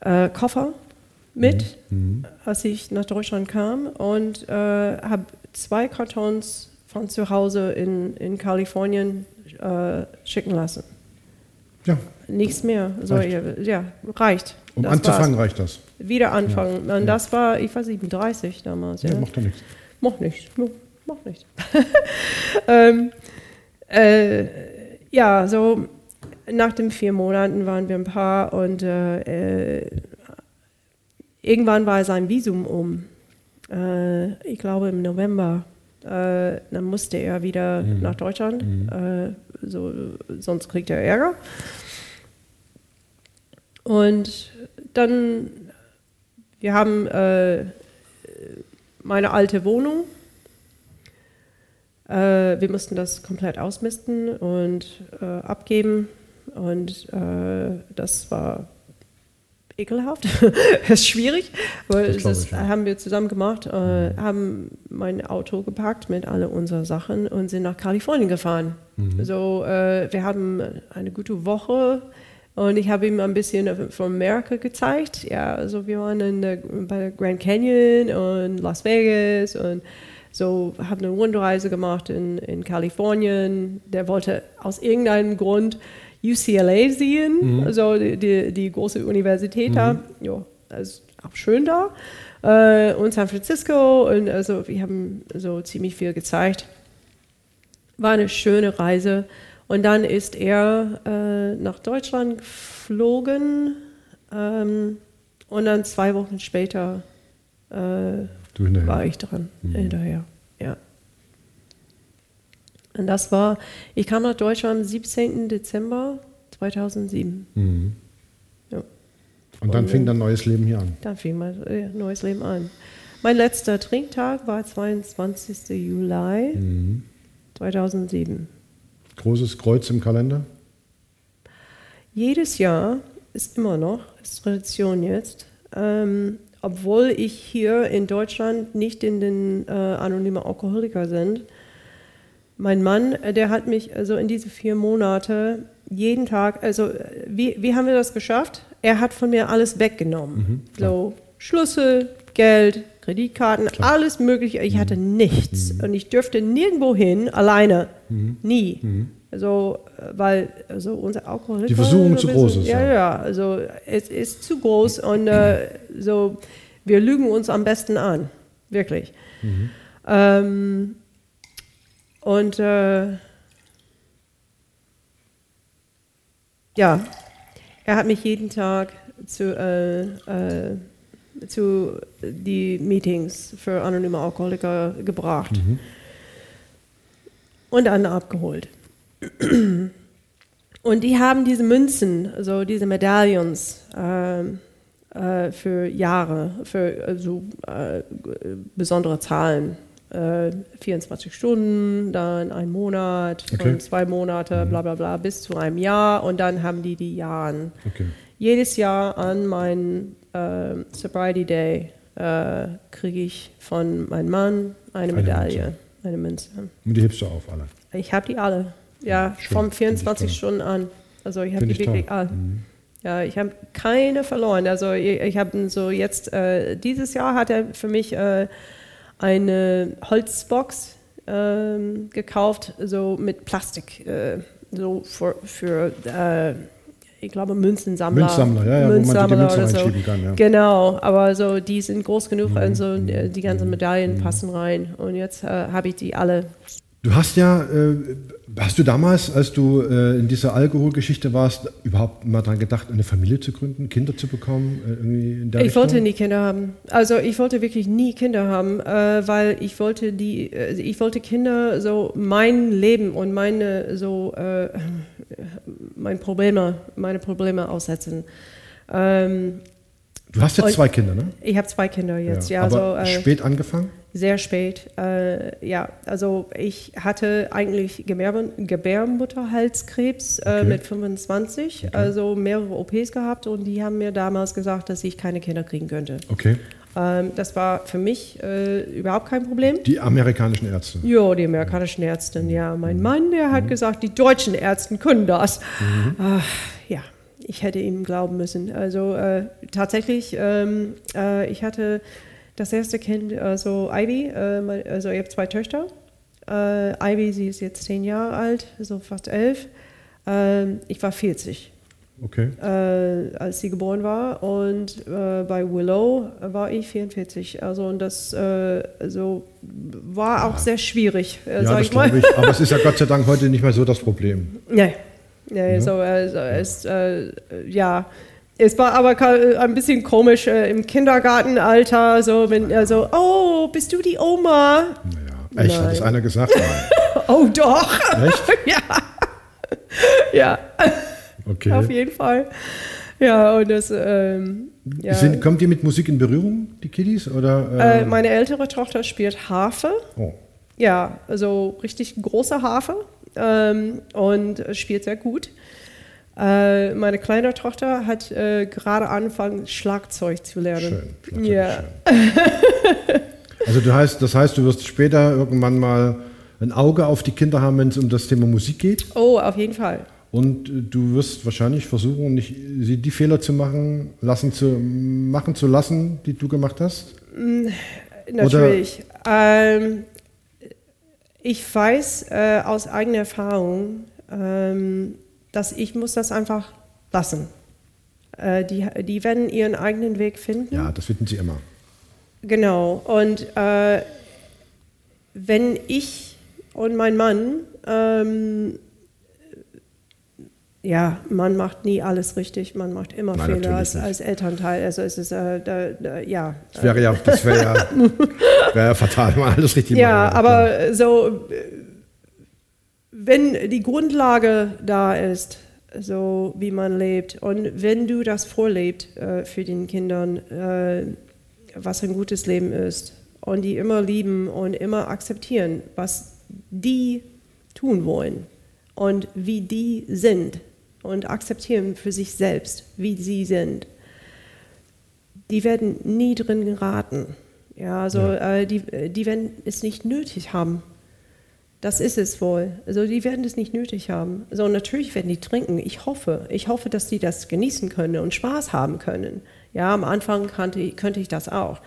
äh, Koffer mit, mhm. mhm. als ich nach Deutschland kam und äh, habe zwei Kartons von zu Hause in, in Kalifornien äh, schicken lassen. Ja. Nichts mehr. So, reicht. Ja, reicht. Um das anzufangen war's. reicht das. Wieder anfangen. Ja. Und das war, ich war 37 damals. Ja, ja. macht doch nichts. Macht nichts. Macht nichts. *laughs* ähm, äh, ja, so nach den vier Monaten waren wir ein Paar und äh, äh irgendwann war sein Visum um. Äh, ich glaube im November. Äh, dann musste er wieder mhm. nach Deutschland. Mhm. Äh, so, sonst kriegt er Ärger. Und dann, wir haben äh, meine alte Wohnung. Äh, wir mussten das komplett ausmisten und äh, abgeben. Und äh, das war ekelhaft. *laughs* das ist schwierig, weil das, das ich, ja. haben wir zusammen gemacht, äh, mhm. haben mein Auto gepackt mit all unseren Sachen und sind nach Kalifornien gefahren. Mhm. So, äh, wir haben eine gute Woche und ich habe ihm ein bisschen von Amerika gezeigt. Ja, also wir waren in der, bei Grand Canyon und Las Vegas und so haben eine Rundreise gemacht in, in Kalifornien. Der wollte aus irgendeinem Grund UCLA sehen, mhm. also die, die, die, große Universität da. Mhm. Ja, das ist auch schön da. Äh, und San Francisco und also wir haben so ziemlich viel gezeigt. War eine schöne Reise. Und dann ist er äh, nach Deutschland geflogen ähm, und dann zwei Wochen später äh, war ich dran, mhm. hinterher. Ja. Und das war, ich kam nach Deutschland am 17. Dezember 2007. Mhm. Ja. Und dann und, fing dein neues Leben hier an? Dann fing mein äh, neues Leben an. Mein letzter Trinktag war 22. Juli mhm. 2007. Großes Kreuz im Kalender? Jedes Jahr ist immer noch, ist Tradition jetzt, ähm, obwohl ich hier in Deutschland nicht in den äh, anonymen Alkoholiker sind, mein Mann, äh, der hat mich also in diese vier Monate jeden Tag, also äh, wie, wie haben wir das geschafft? Er hat von mir alles weggenommen. Mhm, so Schlüssel, Geld, Kreditkarten, klar. alles Mögliche. Ich mhm. hatte nichts mhm. und ich dürfte nirgendwo hin alleine. Mhm. Nie. Mhm. Also, äh, weil also unser Alkohol. Die Versuchung zu groß ist. Ja, ja, also es ist zu groß und äh, so, wir lügen uns am besten an. Wirklich. Mhm. Ähm, und äh, ja, er hat mich jeden Tag zu, äh, äh, zu die Meetings für anonyme Alkoholiker gebracht mhm. und dann abgeholt. Und die haben diese Münzen, also diese Medaillons äh, äh, für Jahre, für also, äh, besondere Zahlen 24 äh, Stunden, dann ein Monat, okay. zwei Monate, mhm. bla bla bla, bis zu einem Jahr und dann haben die die Jahren. Okay. Jedes Jahr an meinem äh, Sobriety Day äh, kriege ich von meinem Mann eine, eine Medaille, Münze. eine Münze. Und die hebst du auf alle? Ich habe die alle, ja, Schön. vom 24 Stunden an. Also ich habe die wirklich toll. alle. Mhm. Ja, ich habe keine verloren. Also ich, ich habe so jetzt, äh, dieses Jahr hat er für mich äh, eine Holzbox ähm, gekauft, so mit Plastik, äh, so für, für äh, ich glaube, Münzensammler. Münzsammler, ja, ja Münzsammler wo man die Münze reinschieben kann. Ja. Genau, aber so, die sind groß genug, mhm. also die, die ganzen mhm. Medaillen mhm. passen rein. Und jetzt äh, habe ich die alle Du hast ja, äh, hast du damals, als du äh, in dieser Alkoholgeschichte warst, überhaupt mal daran gedacht, eine Familie zu gründen, Kinder zu bekommen? Äh, ich Richtung? wollte nie Kinder haben. Also ich wollte wirklich nie Kinder haben, äh, weil ich wollte die, äh, ich wollte Kinder so mein Leben und meine so äh, mein Probleme, meine Probleme aussetzen. Ähm, du hast jetzt zwei Kinder, ne? Ich habe zwei Kinder jetzt, ja. ja aber so, spät angefangen? sehr spät. Äh, ja, also ich hatte eigentlich Gebär Gebärmutterhalskrebs äh, okay. mit 25, okay. also mehrere OPs gehabt und die haben mir damals gesagt, dass ich keine Kinder kriegen könnte. Okay. Ähm, das war für mich äh, überhaupt kein Problem. Die amerikanischen Ärzte? Ja, die amerikanischen Ärzte, ja. Mein mhm. Mann, der hat mhm. gesagt, die deutschen Ärzte können das. Mhm. Ach, ja, ich hätte ihm glauben müssen. Also äh, tatsächlich, ähm, äh, ich hatte das erste Kind, also Ivy, äh, also ich habe zwei Töchter. Äh, Ivy, sie ist jetzt zehn Jahre alt, so fast elf. Ähm, ich war 40. Okay. Äh, als sie geboren war. Und äh, bei Willow war ich 44. Also und das äh, also war auch sehr schwierig, ja, ich mal. Ich. Aber es ist ja Gott sei Dank heute nicht mehr so das Problem. *laughs* Nee. Nee, ja. so, also, es, äh, ja, es war aber äh, ein bisschen komisch äh, im Kindergartenalter, so wenn er so, oh, bist du die Oma? Naja, echt, Nein. hat das einer gesagt? *laughs* oh doch. Echt? *laughs* ja. ja. Okay. Auf jeden Fall. Ja, und das. Ähm, ja. Sind, kommt ihr mit Musik in Berührung, die Kiddies? Oder, äh, ähm? meine ältere Tochter spielt Harfe. Oh. Ja, also richtig große Harfe ähm, und spielt sehr gut. Äh, meine kleine Tochter hat äh, gerade angefangen, Schlagzeug zu lernen. Schön. Ja. also du heißt, das heißt, du wirst später irgendwann mal ein Auge auf die Kinder haben, wenn es um das Thema Musik geht? Oh, auf jeden Fall. Und äh, du wirst wahrscheinlich versuchen, nicht die Fehler zu machen, lassen zu machen zu lassen, die du gemacht hast? Mm, natürlich. Ähm, ich weiß äh, aus eigener Erfahrung, ähm, dass ich muss das einfach lassen. Äh, die, die werden ihren eigenen Weg finden. Ja, das finden sie immer. Genau. Und äh, wenn ich und mein Mann, ähm, ja, man macht nie alles richtig, man macht immer Nein, Fehler als, als, Elternteil. Also es ist, äh, da, da, ja. Das wäre ja, das *laughs* wäre ja, wär ja fatal, wenn man alles richtig macht. Ja, aber so wenn die Grundlage da ist, so wie man lebt, und wenn du das vorlebst äh, für den Kindern, äh, was ein gutes Leben ist, und die immer lieben und immer akzeptieren, was die tun wollen und wie die sind und akzeptieren für sich selbst, wie sie sind, die werden nie drin geraten. Ja, also ja. Äh, die, die werden es nicht nötig haben, das ist es wohl. Also die werden es nicht nötig haben. So natürlich werden die trinken. Ich hoffe, ich hoffe, dass die das genießen können und Spaß haben können. Ja, am Anfang kannte, könnte ich das auch.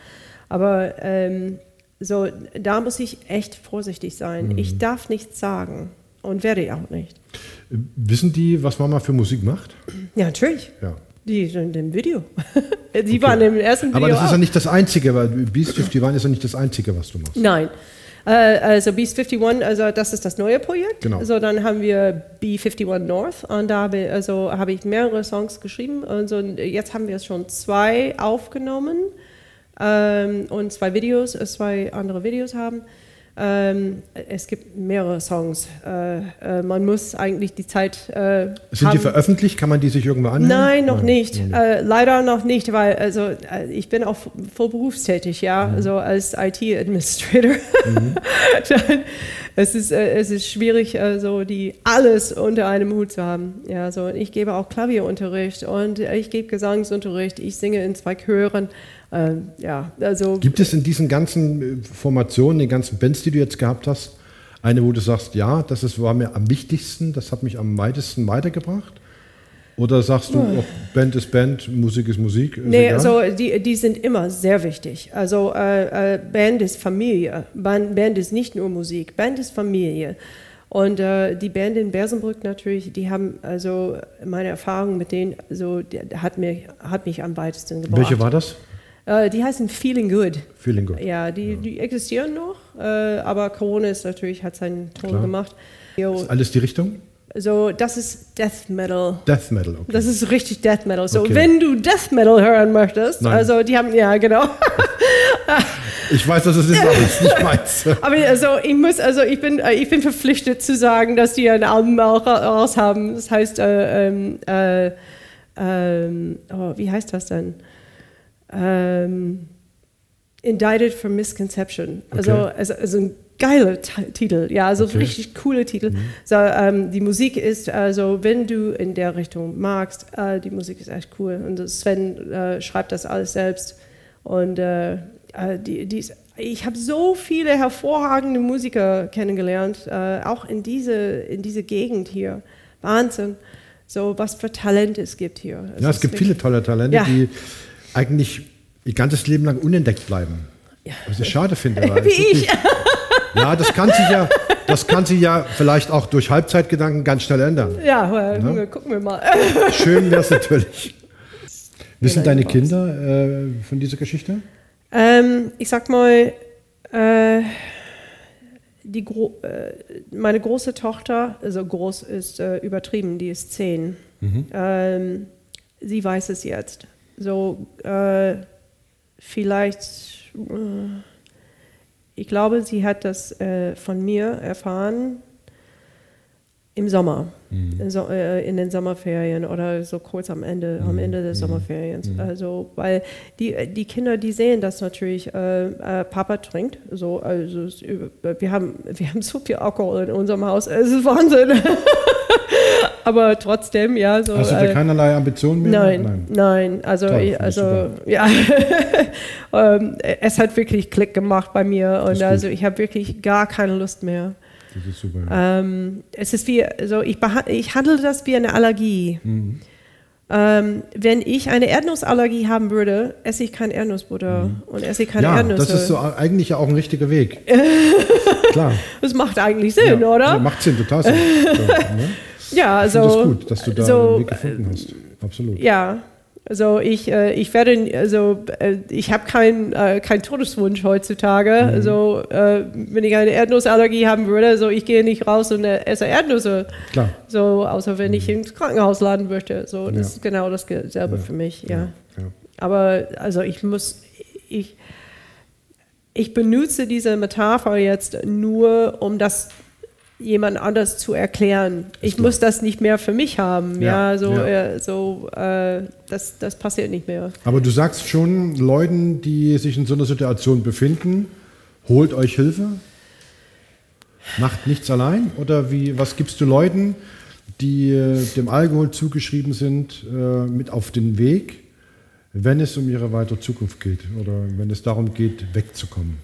Aber ähm, so, da muss ich echt vorsichtig sein. Mhm. Ich darf nichts sagen und werde ich auch nicht. Wissen die, was Mama für Musik macht? Ja, natürlich. Ja. Die sind im Video. *laughs* die okay. waren im ersten Video. Aber das ist ja nicht das Einzige, weil Beast 51 ist ja nicht das Einzige, was du machst. Nein. Äh, also Beast 51, also das ist das neue Projekt. Genau. Also dann haben wir B51 North und da habe, also habe ich mehrere Songs geschrieben. Also jetzt haben wir schon zwei aufgenommen ähm, und zwei Videos, äh, zwei andere Videos haben. Ähm, es gibt mehrere Songs. Äh, äh, man muss eigentlich die Zeit. Äh, Sind haben. die veröffentlicht? Kann man die sich irgendwo anhören? Nein, noch Nein, nicht. Äh, leider noch nicht, weil also äh, ich bin auch voll berufstätig, ja, mhm. also als IT-Administrator. Mhm. *laughs* es ist es ist schwierig, so die alles unter einem Hut zu haben. Ja, so ich gebe auch Klavierunterricht und ich gebe Gesangsunterricht. Ich singe in zwei Chören. Ähm, ja, also Gibt es in diesen ganzen äh, Formationen, den ganzen Bands, die du jetzt gehabt hast, eine, wo du sagst, ja, das ist, war mir am wichtigsten, das hat mich am weitesten weitergebracht? Oder sagst du, oh, Band ist Band, Musik ist Musik? Ist nee, also die, die sind immer sehr wichtig. Also äh, äh, Band ist Familie. Band, Band ist nicht nur Musik, Band ist Familie. Und äh, die Band in Bersenbrück natürlich, die haben also meine Erfahrung mit denen, so, hat, mir, hat mich am weitesten gebracht. Welche war das? Äh, die heißen Feeling Good. Feeling Good. Ja, die, die existieren noch, äh, aber Corona ist natürlich, hat seinen Ton Klar. gemacht. Jo, Ist alles die Richtung? so, das ist Death Metal. Death Metal, okay. Das ist richtig Death Metal. So, Okay. wenn du Death Metal hören möchtest, Nein. also die haben, ja, genau. *laughs* Ich weiß, dass es ist, aber es nicht meins. *laughs* Aber also ich muss, also ich bin, äh, ich bin verpflichtet zu sagen, dass die ein Album auch ra- raus haben. Das heißt, äh, ähm, äh, ähm, oh, wie heißt das denn? Ähm, Indicted for Misconception. Also, Okay. also, also ein geiler Ti- Titel, ja, also Okay. richtig cooler Titel. So, ähm, die Musik ist, also wenn du in der Richtung magst, äh, die Musik ist echt cool. Und Sven äh, schreibt das alles selbst. Und äh, äh, die, die ist, ich habe so viele hervorragende Musiker kennengelernt, äh, auch in diese, in diese Gegend hier. Wahnsinn. So was für Talent es gibt hier. Ja, es gibt viele tolle Talente, Ja. die eigentlich ihr ganzes Leben lang unentdeckt bleiben. Was ich schade finde. *laughs* Wie ich. *laughs* Ja, das kann sich ja, das kann sich ja vielleicht auch durch Halbzeitgedanken ganz schnell ändern. Ja, äh, gucken wir mal. *laughs* Schön wäre es natürlich. Wissen deine. Kinder äh, von dieser Geschichte? Ähm, ich sag mal, äh, die Gro äh, meine große Tochter, also groß ist äh, übertrieben, die ist zehn. Ähm, sie weiß es jetzt. So, äh, vielleicht, äh, ich glaube, sie hat das äh, von mir erfahren im Sommer, in, so, äh, in den Sommerferien oder so kurz am Ende, am Ende des Sommerferiens. Also, weil die, die Kinder, die sehen das natürlich, äh, äh, Papa trinkt, so, also es, wir haben, wir haben so viel Alkohol in unserem Haus, es ist Wahnsinn. *laughs* Aber trotzdem, ja, so. Hast du da äh, keinerlei Ambitionen mehr? Nein, nein, also, Toll, ich, also ja, *laughs* ähm, es hat wirklich Klick gemacht bei mir und also ich habe wirklich gar keine Lust mehr. Das ist super. Ähm, es ist wie, also ich, ich handle das wie eine Allergie. Mhm. Ähm, wenn ich eine Erdnussallergie haben würde, esse ich kein Erdnussbutter und esse ich keine Mhm. ja, Erdnüsse. das ist so eigentlich ja auch ein richtiger Weg. *laughs* Klar. Das macht eigentlich Sinn, ja, oder? Ja, macht Sinn, total Sinn. *laughs* So, ne? Ja, Ich also das gut, dass du da so, einen Weg gefunden hast. Absolut. Ja, also ich, äh, ich werde, also äh, ich habe keinen äh, kein Todeswunsch heutzutage. Mhm. Also äh, wenn ich eine Erdnussallergie haben würde, so ich gehe nicht raus und äh, esse Erdnüsse. Klar. So, außer wenn ich ins Krankenhaus laden möchte. So, das Ja. ist genau dasselbe für mich, ja. ja. Aber also ich muss, ich, ich benutze diese Metapher jetzt nur, um das jemand anders zu erklären. Ich muss das nicht mehr für mich haben. Ja, Ja, so, ja. Äh, so äh, das, das passiert nicht mehr. Aber du sagst schon Leuten, die sich in so einer Situation befinden, holt euch Hilfe, macht nichts allein? Oder wie, was gibst du Leuten, die äh, dem Alkohol zugeschrieben sind, äh, mit auf den Weg, wenn es um ihre weitere Zukunft geht oder wenn es darum geht, wegzukommen?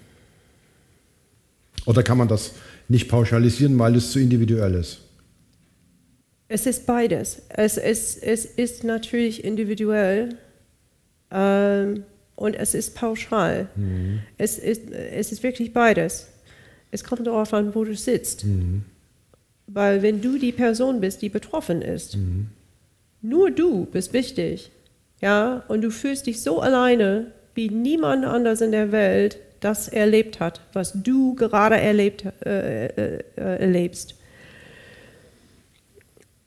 Oder kann man das nicht pauschalisieren, weil es zu individuell ist? Es ist beides. Es ist, es ist natürlich individuell ähm, und es ist pauschal. Es, ist, es ist wirklich beides. Es kommt darauf an, wo du sitzt. Weil wenn du die Person bist, die betroffen ist, nur du bist wichtig. Ja, und du fühlst dich so alleine, wie niemand anders in der Welt das erlebt hat, was du gerade erlebt, äh, äh, erlebst.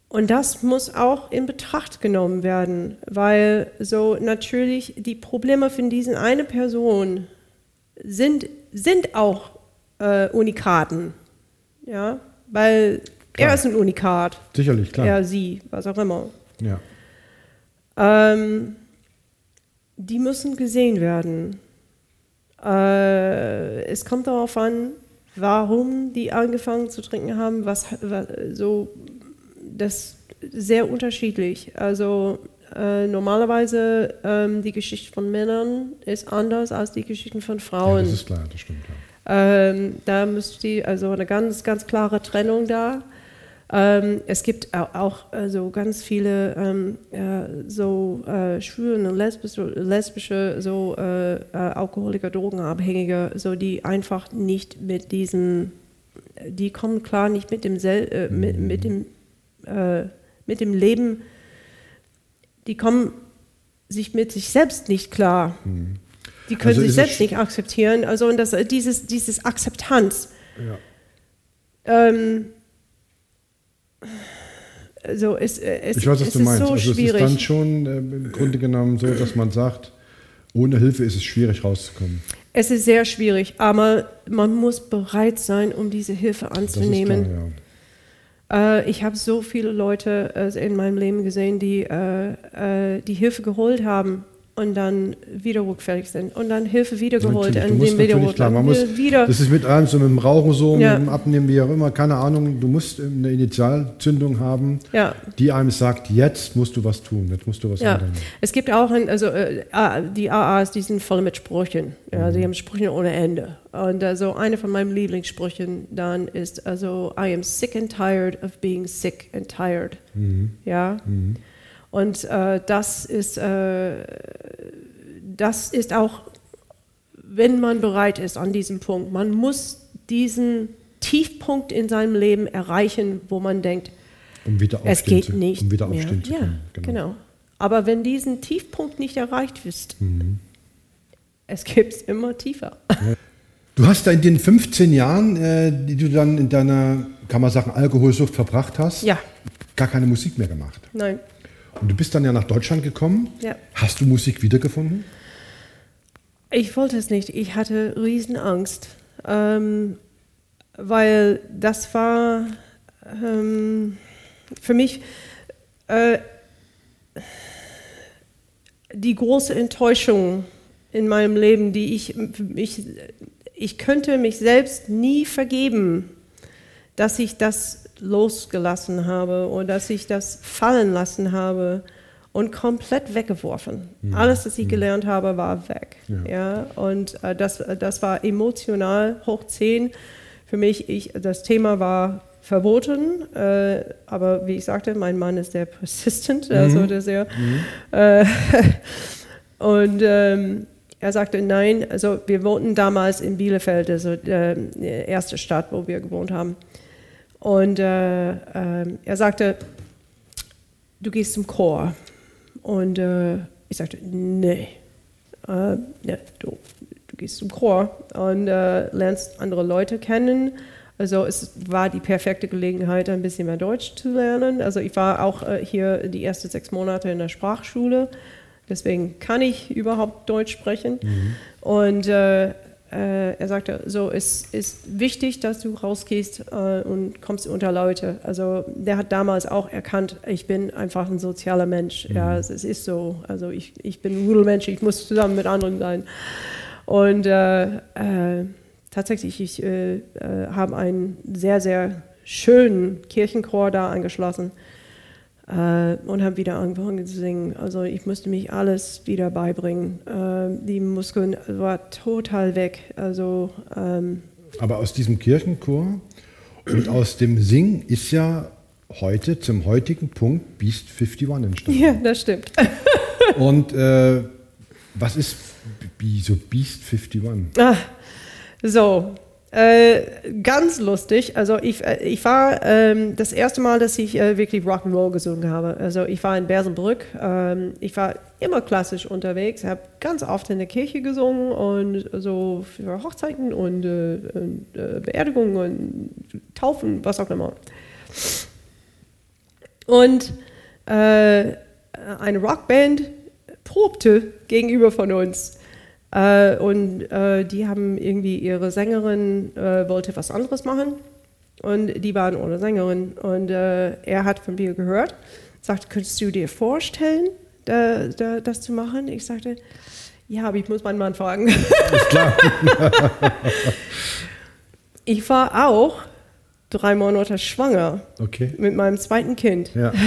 Und das muss auch in Betracht genommen werden, weil so natürlich die Probleme von diesen eine Person sind, sind auch äh, Unikaten. Ja, weil Klar. er ist ein Unikat. Sicherlich, klar. Er, sie, was auch immer. Ja. Ähm, die müssen gesehen werden. Äh, es kommt darauf an, warum die angefangen zu trinken haben, was, was so das ist sehr unterschiedlich. Also äh, normalerweise ähm, die Geschichte von Männern ist anders als die Geschichten von ja, Frauen. das ist klar, das stimmt. Ja. Ähm, da müsste die, also eine ganz, ganz klare Trennung da. Ähm, es gibt au- auch also ganz viele ähm, äh, so äh, schwulen und lesbische, lesbische so äh, äh, Alkoholiker, Drogenabhängige, so die einfach nicht mit diesen, die kommen klar nicht mit dem Sel äh, mit, mit dem äh, mit dem Leben, die kommen sich mit sich selbst nicht klar. Die können also sich selbst nicht akzeptieren. Also und das, dieses, dieses Akzeptanz. Ja. Ähm, also es, es, ich weiß, was du meinst. So also schwierig. es ist dann schon äh, im Grunde genommen so, dass man sagt, ohne Hilfe ist es schwierig rauszukommen. Es ist sehr schwierig, aber man muss bereit sein, um diese Hilfe anzunehmen. Klar, ja. äh, ich habe so viele Leute äh, in meinem Leben gesehen, die äh, äh die Hilfe geholt haben und dann wieder rückfällig sind und dann Hilfe wiedergeholt und dem wieder klar, man muss, wieder das ist mit allem so mit dem Rauchen so ja. mit dem Abnehmen wie auch immer keine Ahnung du musst eine Initialzündung haben ja. die einem sagt jetzt musst du was tun jetzt musst du was ja. ändern es gibt auch ein, also äh, die AAs die sind voll mit Sprüchen ja mhm. sie haben Sprüche ohne Ende und also eine von meinen Lieblingssprüchen dann ist also I am sick and tired of being sick and tired mhm. ja mhm. Und äh, das, ist, äh, das ist auch, wenn man bereit ist an diesem Punkt, man muss diesen Tiefpunkt in seinem Leben erreichen, wo man denkt, um es geht zu, nicht um wieder mehr. aufstehen zu können. Ja, genau. genau. Aber wenn diesen Tiefpunkt nicht erreicht ist, mhm. es gibt es immer tiefer. Ja. Du hast da in den 15 Jahren, äh, die du dann in deiner, kann man sagen, Alkoholsucht verbracht hast, ja. gar keine Musik mehr gemacht. Nein. Und du bist dann ja nach Deutschland gekommen. Ja. Hast du Musik wiedergefunden? Ich wollte es nicht. Ich hatte Riesenangst, ähm, weil das war ähm, für mich äh, die große Enttäuschung in meinem Leben, die ich, ich, ich könnte mich selbst nie vergeben, dass ich das losgelassen habe oder dass ich das fallen lassen habe und komplett weggeworfen. Mhm. Alles, was ich mhm. gelernt habe, war weg. Ja. ja? Und äh, das, das war emotional hoch 10 für mich. Ich, das Thema war verboten, äh, aber wie ich sagte, mein Mann ist sehr persistent, mhm. also der sehr. Mhm. Äh, *laughs* und ähm, er sagte, nein, also wir wohnten damals in Bielefeld, also äh, die erste Stadt, wo wir gewohnt haben. Und äh, äh, er sagte, du gehst zum Chor. Und äh, ich sagte, nee, äh, nee du, du, gehst zum Chor und äh, lernst andere Leute kennen. Also es war die perfekte Gelegenheit, ein bisschen mehr Deutsch zu lernen. Also ich war auch äh, hier die ersten sechs Monate in der Sprachschule. Deswegen kann ich überhaupt Deutsch sprechen. Mhm. Und äh, er sagte, so es ist wichtig, dass du rausgehst äh, und kommst unter Leute. Also der hat damals auch erkannt, ich bin einfach ein sozialer Mensch. Mhm. Ja, es, es, ist so. Also ich, ich bin ein Rudelmensch, ich muss zusammen mit anderen sein. Und äh, äh tatsächlich, ich äh, äh, habe einen sehr, sehr schönen Kirchenchor da angeschlossen äh, und habe wieder angefangen zu singen. Also ich musste mich alles wieder beibringen. Äh, die Muskeln waren total weg. Also, ähm, Aber aus diesem Kirchenchor und aus dem Singen ist ja heute zum heutigen Punkt Beast 51 entstanden. Ja, das stimmt. *laughs* und äh, was ist so Beast 51? Ah, so, äh, ganz lustig. Also ich, äh, ich war ähm, das erste Mal, dass ich äh, wirklich Rock'n'Roll gesungen habe. Also ich war in Bersenbrück. Ähm, ich war immer klassisch unterwegs, habe ganz oft in der Kirche gesungen und so für Hochzeiten und, äh, und äh, Beerdigungen und Taufen, was auch immer. Und eine Rockband probte gegenüber von uns. Äh, und äh, die haben irgendwie ihre Sängerin äh, wollte was anderes machen und die waren ohne Sängerin. Und äh, er hat von mir gehört, sagte, könntest du dir vorstellen, da, da, das zu machen? Ich sagte, ja, aber ich muss meinen Mann fragen. Ist klar. *laughs* ich war auch drei Monate schwanger okay. mit meinem zweiten Kind. Ja. *laughs*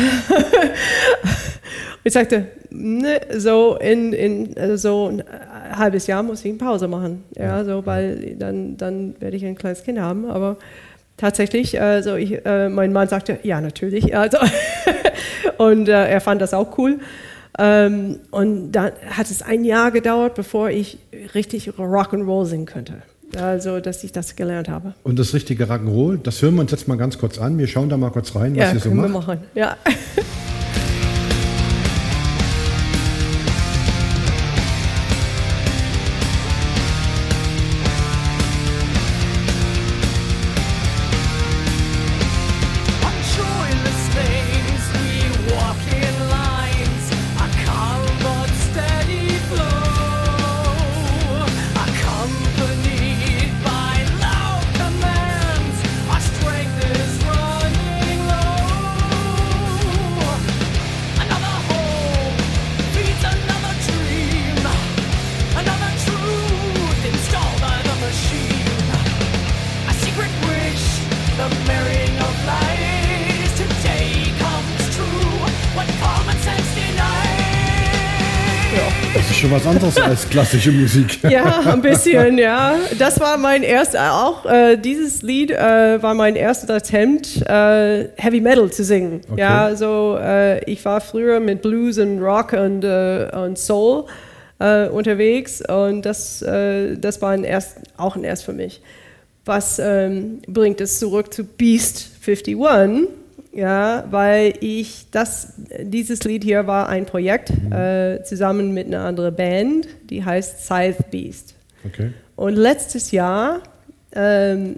ich sagte, ne, so in, in äh, so ein halbes Jahr muss ich eine Pause machen, ja, so, weil dann, dann werde ich ein kleines Kind haben, aber tatsächlich, also ich, äh, mein Mann sagte, ja, natürlich, also *laughs* und äh, er fand das auch cool. Ähm, und dann hat es ein Jahr gedauert, bevor ich richtig Rock'n'Roll singen könnte. Also, dass ich das gelernt habe. Und das richtige Rock'n'Roll, das hören wir uns jetzt mal ganz kurz an. Wir schauen da mal kurz rein, was ja, ihr so macht. Wir machen. Ja. *laughs* schon was anderes als klassische Musik. *laughs* Ja, ein bisschen, ja. Das war mein erster, auch äh, dieses Lied äh, war mein erstes Attempt, äh, Heavy Metal zu singen. Okay. Ja, so äh, ich war früher mit Blues und Rock und, äh, und Soul äh, unterwegs und das, das war ein erst, auch ein Erst für mich. Was ähm, bringt es zurück zu Beast 51? Ja, weil ich das, dieses Lied hier war ein Projekt mhm. äh, zusammen mit einer anderen Band, die heißt Scythe Beast. Okay. Und letztes Jahr, ähm,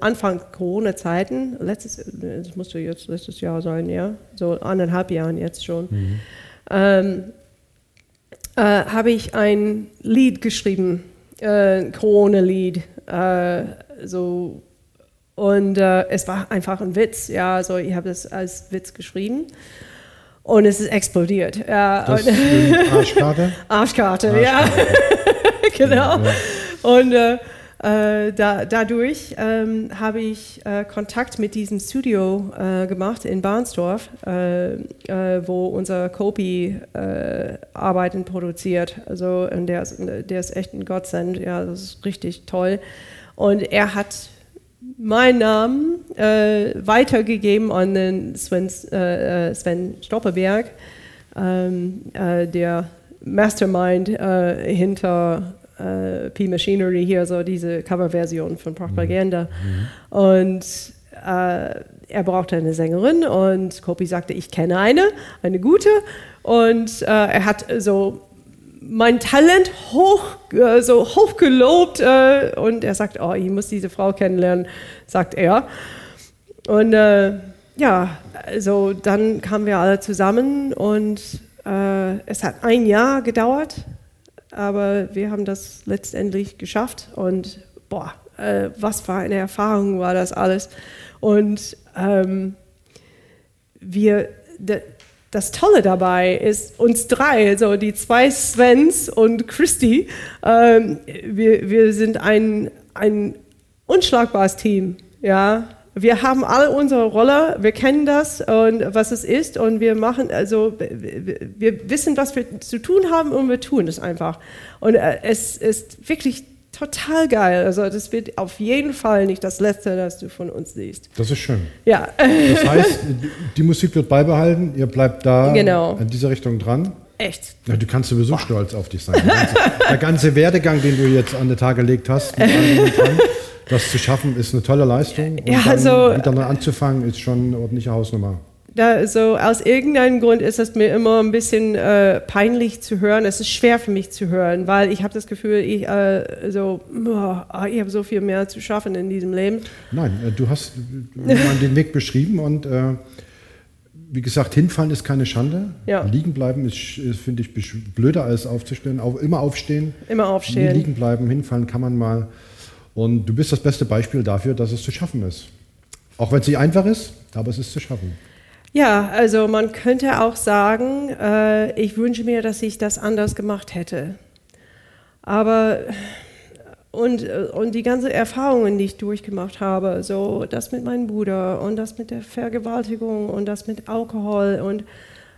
Anfang Corona-Zeiten, letztes, das musste jetzt letztes Jahr sein, ja, so anderthalb Jahren jetzt schon, mhm. ähm, äh, habe ich ein Lied geschrieben, äh, Corona-Lied, äh, so und äh, es war einfach ein Witz. Ja, also ich habe das als Witz geschrieben. Und es ist explodiert. Ja, das und, Arschkarte? *laughs* Arschkarte? Arschkarte, ja. *laughs* genau. Ja. Und äh, äh, da, dadurch ähm, habe ich äh, Kontakt mit diesem Studio äh, gemacht in Barnsdorf, äh, äh, wo unser Kopi Arbeiten produziert. Also und der, ist, der ist echt ein Godsend. Ja, das ist richtig toll. Und er hat meinen Namen äh, weitergegeben an den Sven, äh, äh, Sven Stopperberg, ähm, äh, der Mastermind äh, hinter äh, P-Machinery hier, so diese Coverversion von Propaganda. Mhm. Und er brauchte eine Sängerin und Kopi sagte, ich kenne eine, eine gute. Und er hat so mein Talent hoch, äh, so hoch gelobt äh, und er sagt, oh, ich muss diese Frau kennenlernen, sagt er. Und äh, ja, also dann kamen wir alle zusammen und äh, es hat ein Jahr gedauert, aber wir haben das letztendlich geschafft und boah, äh, was für eine Erfahrung war das alles. Und ähm, wir, das Tolle dabei ist, uns drei, also die zwei Svens und Christy, ähm, wir, wir sind ein, ein unschlagbares Team. Ja? Wir haben alle unsere Rolle, wir kennen das und was es ist und wir machen, also wir wissen, was wir zu tun haben und wir tun es einfach. Und äh, es ist wirklich total geil. Also das wird auf jeden Fall nicht das Letzte, das du von uns siehst. Das ist schön. Ja. Das heißt, die Musik wird beibehalten, ihr bleibt da genau. in dieser Richtung dran. Echt? Ja, du kannst sowieso Boah. stolz auf dich sein. Der ganze, der ganze, Werdegang, den du jetzt an den Tag gelegt hast, dran, das zu schaffen, ist eine tolle Leistung. Und ja, also, wieder anzufangen, ist schon eine ordentliche Hausnummer. Da, so aus irgendeinem Grund ist es mir immer ein bisschen äh, peinlich zu hören. Es ist schwer für mich zu hören, weil ich habe das Gefühl, ich äh, so, oh, ich habe so viel mehr zu schaffen in diesem Leben. Nein, äh, du hast den Weg beschrieben und äh, wie gesagt, hinfallen ist keine Schande. Ja. Liegen bleiben ist, ist finde ich, blöder als aufzustehen. Auch, immer aufstehen. Immer aufstehen. Liegen bleiben, hinfallen kann man mal. Und du bist das beste Beispiel dafür, dass es zu schaffen ist. Auch wenn es nicht einfach ist, aber es ist zu schaffen. Ja, also man könnte auch sagen, äh, ich wünsche mir, dass ich das anders gemacht hätte. Aber und, und die ganzen Erfahrungen, die ich durchgemacht habe, so das mit meinem Bruder und das mit der Vergewaltigung und das mit Alkohol und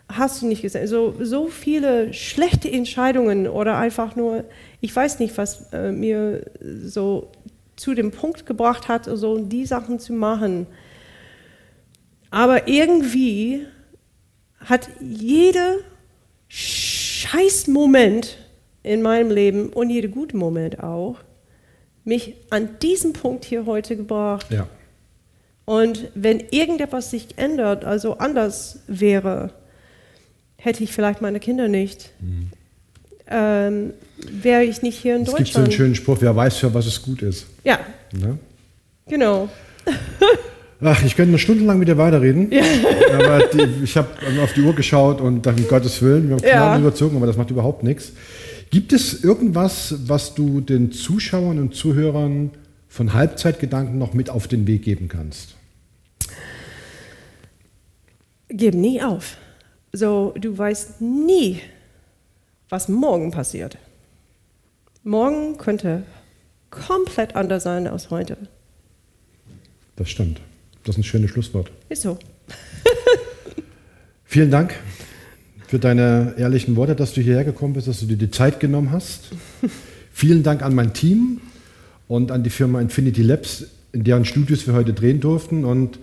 hast du nicht gesehen, so, so viele schlechte Entscheidungen oder einfach nur, ich weiß nicht, was äh, mir so zu dem Punkt gebracht hat, so die Sachen zu machen aber irgendwie hat jeder scheiß Moment in meinem Leben und jeder gute Moment auch mich an diesen Punkt hier heute gebracht. Ja. Und wenn irgendetwas sich ändert, also anders wäre, hätte ich vielleicht meine Kinder nicht. Mhm. Ähm, wäre ich nicht hier in es Deutschland. Es gibt so einen schönen Spruch, wer weiß, für was es gut ist. Ja. Ne? Genau. *laughs* Ach, ich könnte noch stundenlang mit dir weiterreden. Ja. Aber die, ich habe auf die Uhr geschaut und dachte, um Gottes Willen, wir haben ja. überzogen, aber das macht überhaupt nichts. Gibt es irgendwas, was du den Zuschauern und Zuhörern von Halbzeitgedanken noch mit auf den Weg geben kannst? Gib nie auf. So, du weißt nie, was morgen passiert. Morgen könnte komplett anders sein als heute. Das stimmt. Das ist ein schönes Schlusswort. Ist so. *laughs* Vielen Dank. für deine ehrlichen Worte, dass du hierher gekommen bist, dass du dir die Zeit genommen hast. *laughs* Vielen Dank an mein Team und an die Firma Infinity Labs, in deren Studios wir heute drehen durften. Und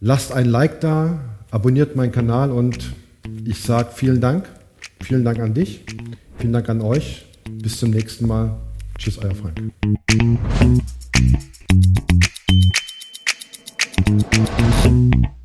lasst ein Like da, abonniert meinen Kanal und ich sage vielen Dank. Vielen Dank an dich. Vielen Dank an euch. Bis zum nächsten Mal. Tschüss, euer Frank. Thank you.